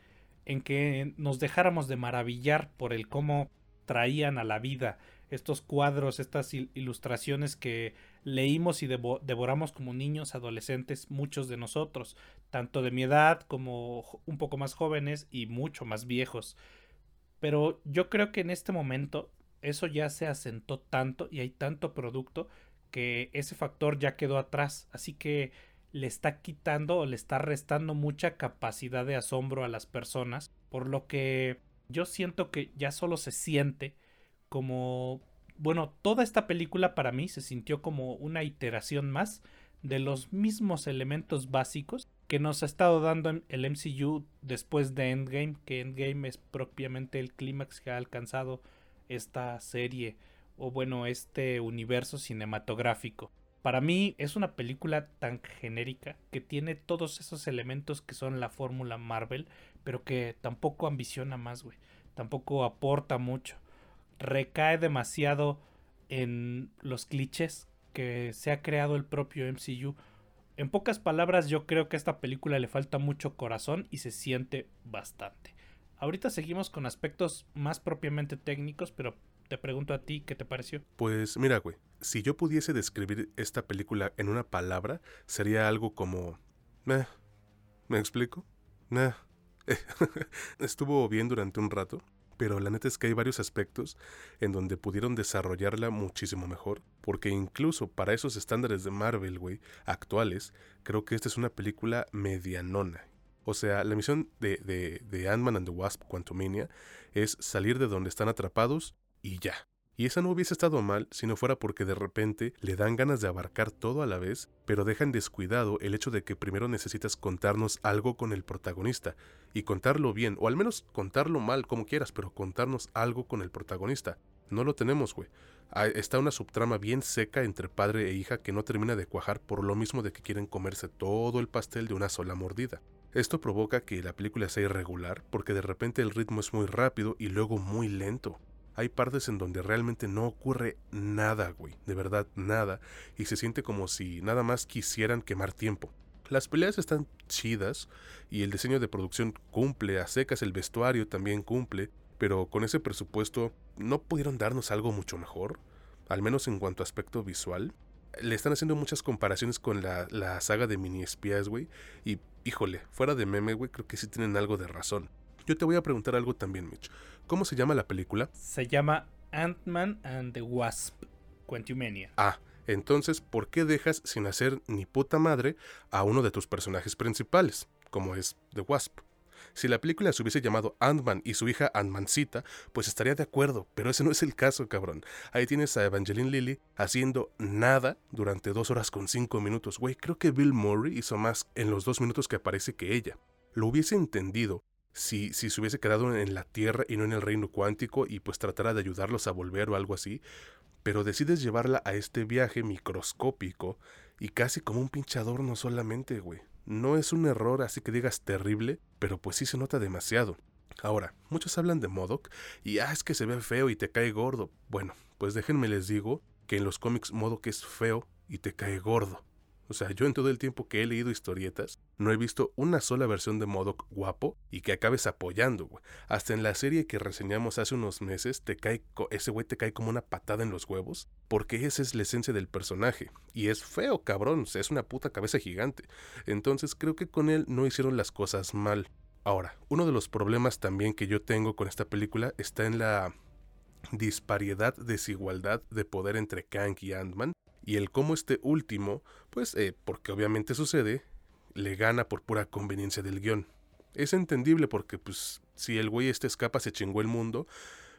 en que nos dejáramos de maravillar por el cómo traían a la vida estos cuadros, estas ilustraciones que leímos y devoramos como niños, adolescentes, muchos de nosotros, tanto de mi edad como un poco más jóvenes y mucho más viejos. Pero yo creo que en este momento eso ya se asentó tanto y hay tanto producto que ese factor ya quedó atrás. Así que le está quitando o le está restando mucha capacidad de asombro a las personas. Por lo que yo siento que ya solo se siente como... Bueno, toda esta película para mí se sintió como una iteración más de los mismos elementos básicos que nos ha estado dando el MCU después de Endgame, que Endgame es propiamente el clímax que ha alcanzado esta serie o bueno, este universo cinematográfico. Para mí es una película tan genérica que tiene todos esos elementos que son la fórmula Marvel, pero que tampoco ambiciona más, güey. Tampoco aporta mucho. Recae demasiado en los clichés que se ha creado el propio MCU. En pocas palabras, yo creo que a esta película le falta mucho corazón y se siente bastante. Ahorita seguimos con aspectos más propiamente técnicos, pero te pregunto a ti, ¿qué te pareció? Pues mira, güey, si yo pudiese describir esta película en una palabra, sería algo como... ¿Me explico? Estuvo bien durante un rato, pero la neta es que hay varios aspectos en donde pudieron desarrollarla muchísimo mejor, porque incluso para esos estándares de Marvel, güey, actuales, creo que esta es una película medianona. O sea, la misión de, de, de Ant-Man and the Wasp Quantumania es salir de donde están atrapados y ya. Y esa no hubiese estado mal si no fuera porque de repente le dan ganas de abarcar todo a la vez, pero dejan descuidado el hecho de que primero necesitas contarnos algo con el protagonista, y contarlo bien, o al menos contarlo mal como quieras, pero contarnos algo con el protagonista. No lo tenemos, güey. Ah, Está una subtrama bien seca entre padre e hija que no termina de cuajar por lo mismo de que quieren comerse todo el pastel de una sola mordida. Esto provoca que la película sea irregular porque de repente el ritmo es muy rápido y luego muy lento. Hay partes en donde realmente no ocurre nada, güey, de verdad nada, y se siente como si nada más quisieran quemar tiempo. Las peleas están chidas y el diseño de producción cumple, a secas el vestuario también cumple, pero con ese presupuesto no pudieron darnos algo mucho mejor, al menos en cuanto a aspecto visual. Le están haciendo muchas comparaciones con la, la saga de mini espías, güey, y híjole, fuera de meme, güey, creo que sí tienen algo de razón. Yo te voy a preguntar algo también, Mitch. ¿Cómo se llama la película? Se llama Ant-Man and the Wasp, Quantumania. Ah, entonces, ¿por qué dejas sin hacer ni puta madre a uno de tus personajes principales, como es The Wasp? Si la película se hubiese llamado Ant-Man y su hija Ant-Mancita, pues estaría de acuerdo, pero ese no es el caso, cabrón. Ahí tienes a Evangeline Lilly haciendo nada durante dos horas con cinco minutos. Güey, creo que Bill Murray hizo más en los dos minutos que aparece que ella. Lo hubiese entendido si, si se hubiese quedado en la Tierra y no en el reino cuántico y pues tratara de ayudarlos a volver o algo así, pero decides llevarla a este viaje microscópico y casi como un pinchador no solamente, güey. No es un error así que digas terrible, pero pues sí se nota demasiado. Ahora, muchos hablan de Modoc y ah, es que se ve feo y te cae gordo. Bueno, pues déjenme les digo que en los cómics Modoc es feo y te cae gordo. O sea, yo en todo el tiempo que he leído historietas, no he visto una sola versión de Modoc guapo y que acabes apoyando, güey. Hasta en la serie que reseñamos hace unos meses, te cae ese güey te cae como una patada en los huevos, porque esa es la esencia del personaje. Y es feo, cabrón, o sea, es una puta cabeza gigante. Entonces creo que con él no hicieron las cosas mal. Ahora, uno de los problemas también que yo tengo con esta película está en la disparidad, desigualdad de poder entre Kang y Ant-Man y el cómo este último, pues, eh, porque obviamente sucede, le gana por pura conveniencia del guion. Es entendible porque, pues, si el güey este escapa se chingó el mundo,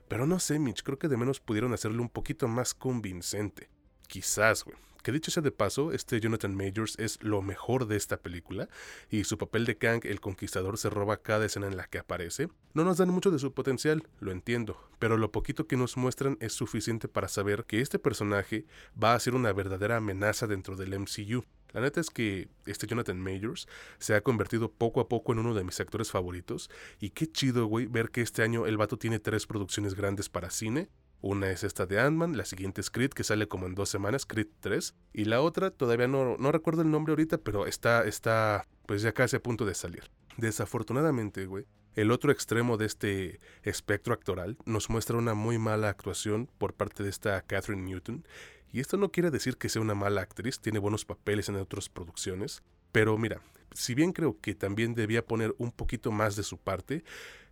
pero no sé, Mitch, creo que de menos pudieron hacerlo un poquito más convincente. Quizás, güey. Que dicho sea de paso, este Jonathan Majors es lo mejor de esta película, y su papel de Kang el Conquistador se roba cada escena en la que aparece. No nos dan mucho de su potencial, lo entiendo, pero lo poquito que nos muestran es suficiente para saber que este personaje va a ser una verdadera amenaza dentro del MCU. La neta es que este Jonathan Majors se ha convertido poco a poco en uno de mis actores favoritos, y qué chido, güey, ver que este año el vato tiene tres producciones grandes para cine, una es esta de Ant-Man, la siguiente es Creed, que sale como en dos semanas, Creed 3. Y la otra, todavía no, no recuerdo el nombre ahorita, pero está, está pues ya casi a punto de salir. Desafortunadamente, güey, el otro extremo de este espectro actoral nos muestra una muy mala actuación por parte de esta Catherine Newton. Y esto no quiere decir que sea una mala actriz, tiene buenos papeles en otras producciones. Pero mira, si bien creo que también debía poner un poquito más de su parte,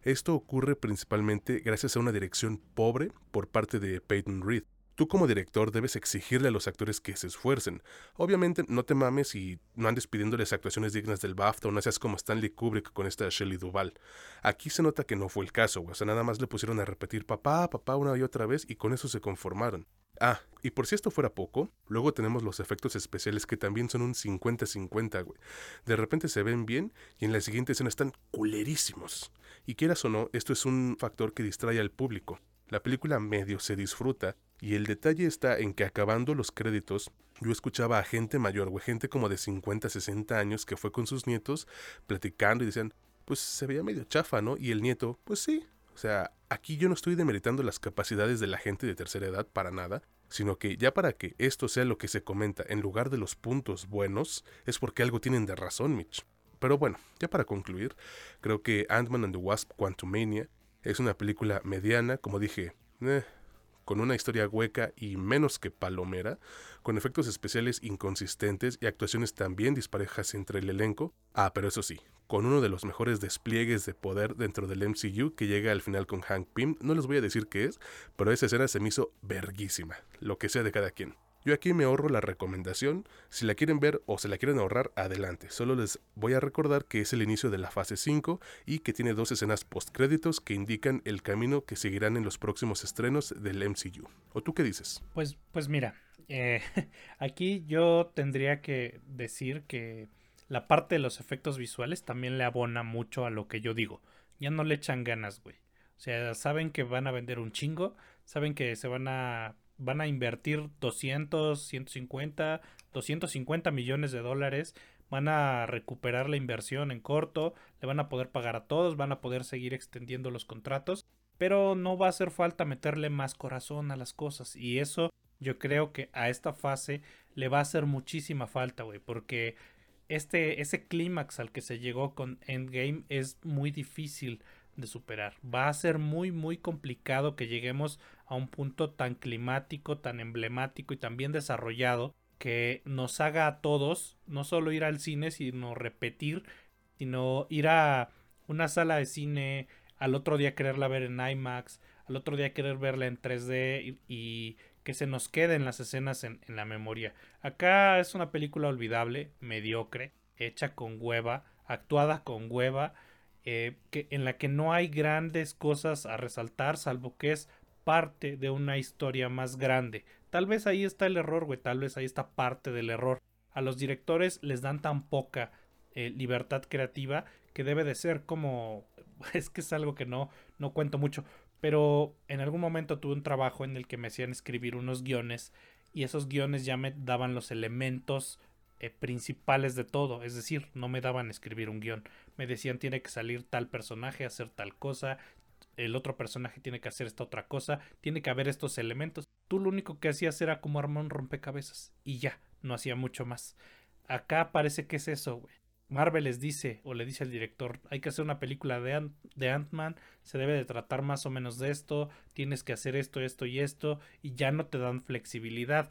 esto ocurre principalmente gracias a una dirección pobre por parte de Peyton Reed. Tú como director debes exigirle a los actores que se esfuercen. Obviamente no te mames y no andes pidiéndoles actuaciones dignas del BAFTA o no seas como Stanley Kubrick con esta Shelley Duvall. Aquí se nota que no fue el caso, o sea, nada más le pusieron a repetir papá, papá una y otra vez y con eso se conformaron. Ah, y por si esto fuera poco, luego tenemos los efectos especiales que también son un 50-50, güey. De repente se ven bien y en la siguiente escena están culerísimos. Y quieras o no, esto es un factor que distrae al público. La película medio se disfruta y el detalle está en que acabando los créditos, yo escuchaba a gente mayor, güey, gente como de 50, 60 años que fue con sus nietos platicando y decían, pues se veía medio chafa, ¿no? Y el nieto, pues sí. O sea, aquí yo no estoy demeritando las capacidades de la gente de tercera edad para nada, sino que ya para que esto sea lo que se comenta en lugar de los puntos buenos, es porque algo tienen de razón, Mitch. Pero bueno, ya para concluir, creo que Ant-Man and the Wasp Quantumania es una película mediana, como dije, eh, con una historia hueca y menos que palomera, con efectos especiales inconsistentes y actuaciones también disparejas entre el elenco. Ah, pero eso sí, con uno de los mejores despliegues de poder dentro del MCU que llega al final con Hank Pym. No les voy a decir qué es, pero esa escena se me hizo verguísima, lo que sea de cada quien. Yo aquí me ahorro la recomendación, si la quieren ver o se la quieren ahorrar, adelante. Solo les voy a recordar que es el inicio de la fase 5 y que tiene dos escenas postcréditos que indican el camino que seguirán en los próximos estrenos del MCU. ¿O tú qué dices? Pues, pues mira, eh, aquí yo tendría que decir que la parte de los efectos visuales también le abona mucho a lo que yo digo. Ya no le echan ganas, güey. O sea, saben que van a vender un chingo, saben que se van a van a invertir 200, 150, 250 millones de dólares, van a recuperar la inversión en corto, le van a poder pagar a todos, van a poder seguir extendiendo los contratos, pero no va a hacer falta meterle más corazón a las cosas. Y eso yo creo que a esta fase le va a hacer muchísima falta, güey, porque este ese clímax al que se llegó con Endgame es muy difícil de superar. Va a ser muy muy complicado que lleguemos a un punto tan climático, tan emblemático y tan bien desarrollado que nos haga a todos no solo ir al cine, sino repetir, sino ir a una sala de cine, al otro día quererla ver en IMAX, al otro día querer verla en 3D y, que se nos queden las escenas en, en, la memoria. Acá es una película olvidable, mediocre, hecha con hueva, actuada con hueva, eh, que, en la que no hay grandes cosas a resaltar, salvo que es parte de una historia más grande. Tal vez ahí está el error, güey, tal vez ahí está parte del error. A los directores les dan tan poca eh, libertad creativa que debe de ser como... Es que es algo que no, no cuento mucho, pero en algún momento tuve un trabajo en el que me hacían escribir unos guiones y esos guiones ya me daban los elementos eh, principales de todo, es decir, no me daban escribir un guion, me decían tiene que salir tal personaje, hacer tal cosa, el otro personaje tiene que hacer esta otra cosa, tiene que haber estos elementos. Tú lo único que hacías era como armar un rompecabezas y ya, no hacía mucho más. Acá parece que es eso, güey. Marvel les dice o le dice al director, hay que hacer una película de, Ant de Ant-Man, se debe de tratar más o menos de esto, tienes que hacer esto, esto y esto, y ya no te dan flexibilidad.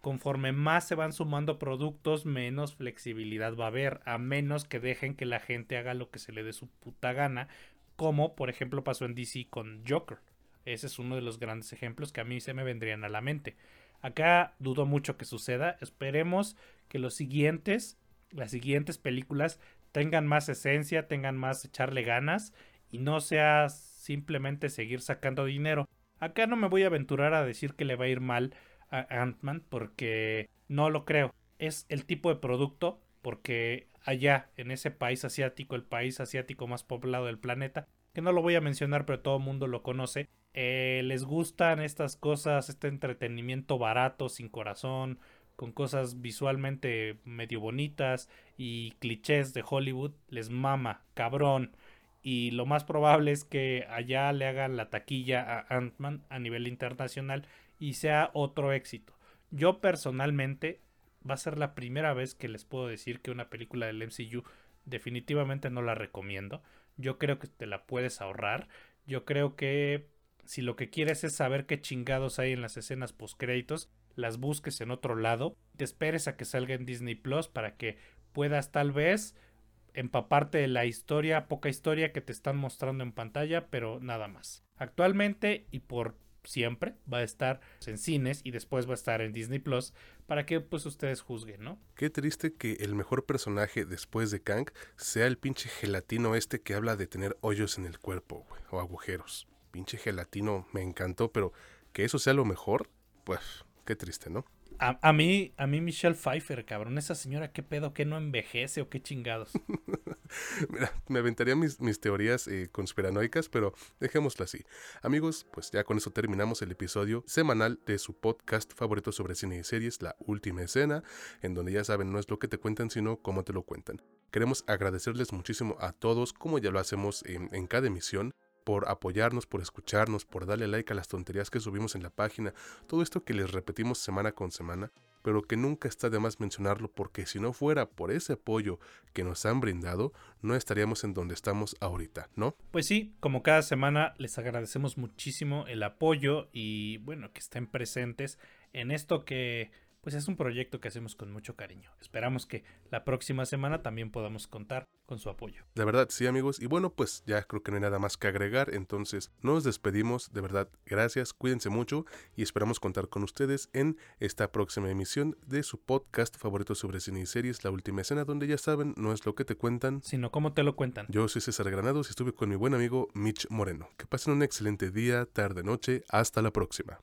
Conforme más se van sumando productos, menos flexibilidad va a haber, a menos que dejen que la gente haga lo que se le dé su puta gana, como por ejemplo pasó en DC con Joker. Ese es uno de los grandes ejemplos que a mí se me vendrían a la mente. Acá dudo mucho que suceda. Esperemos que los siguientes, las siguientes películas tengan más esencia, tengan más echarle ganas y no sea simplemente seguir sacando dinero. Acá no me voy a aventurar a decir que le va a ir mal Ant-Man porque no lo creo. Es el tipo de producto porque allá en ese país asiático, el país asiático más poblado del planeta, que no lo voy a mencionar pero todo el mundo lo conoce, eh, les gustan estas cosas, este entretenimiento barato, sin corazón, con cosas visualmente medio bonitas y clichés de Hollywood, les mama, cabrón. Y lo más probable es que allá le hagan la taquilla a Ant-Man a nivel internacional y sea otro éxito. Yo personalmente va a ser la primera vez que les puedo decir que una película del MCU definitivamente no la recomiendo. Yo creo que te la puedes ahorrar. Yo creo que si lo que quieres es saber qué chingados hay en las escenas postcréditos, las busques en otro lado, te esperes a que salga en Disney Plus para que puedas tal vez empaparte de la historia, poca historia que te están mostrando en pantalla, pero nada más. Actualmente y por siempre va a estar en cines y después va a estar en Disney Plus para que pues ustedes juzguen, ¿no? Qué triste que el mejor personaje después de Kang sea el pinche gelatino este que habla de tener hoyos en el cuerpo, o agujeros. Pinche gelatino me encantó, pero que eso sea lo mejor, pues qué triste, ¿no? A, mí, a mí Michelle Pfeiffer, cabrón, esa señora, qué pedo, que no envejece o qué chingados. Mira, me aventaría mis, mis teorías eh, conspiranoicas, pero dejémoslo así. Amigos, pues ya con eso terminamos el episodio semanal de su podcast favorito sobre cine y series, La Última Escena, en donde ya saben, no es lo que te cuentan, sino cómo te lo cuentan. Queremos agradecerles muchísimo a todos, como ya lo hacemos en cada emisión por apoyarnos, por escucharnos, por darle like a las tonterías que subimos en la página, todo esto que les repetimos semana con semana, pero que nunca está de más mencionarlo porque si no fuera por ese apoyo que nos han brindado, no estaríamos en donde estamos ahorita, ¿no? Pues sí, como cada semana les agradecemos muchísimo el apoyo y bueno, que estén presentes en esto que pues es un proyecto que hacemos con mucho cariño. Esperamos que la próxima semana también podamos contar con su apoyo. De verdad, sí amigos. Y bueno, pues ya creo que no hay nada más que agregar. Entonces nos despedimos. De verdad, gracias. Cuídense mucho y esperamos contar con ustedes en esta próxima emisión de su podcast favorito sobre cine y series, La Última Escena, donde ya saben, no es lo que te cuentan, sino cómo te lo cuentan. Yo soy César Granados y estuve con mi buen amigo Mitch Moreno. Que pasen un excelente día, tarde, noche. Hasta la próxima.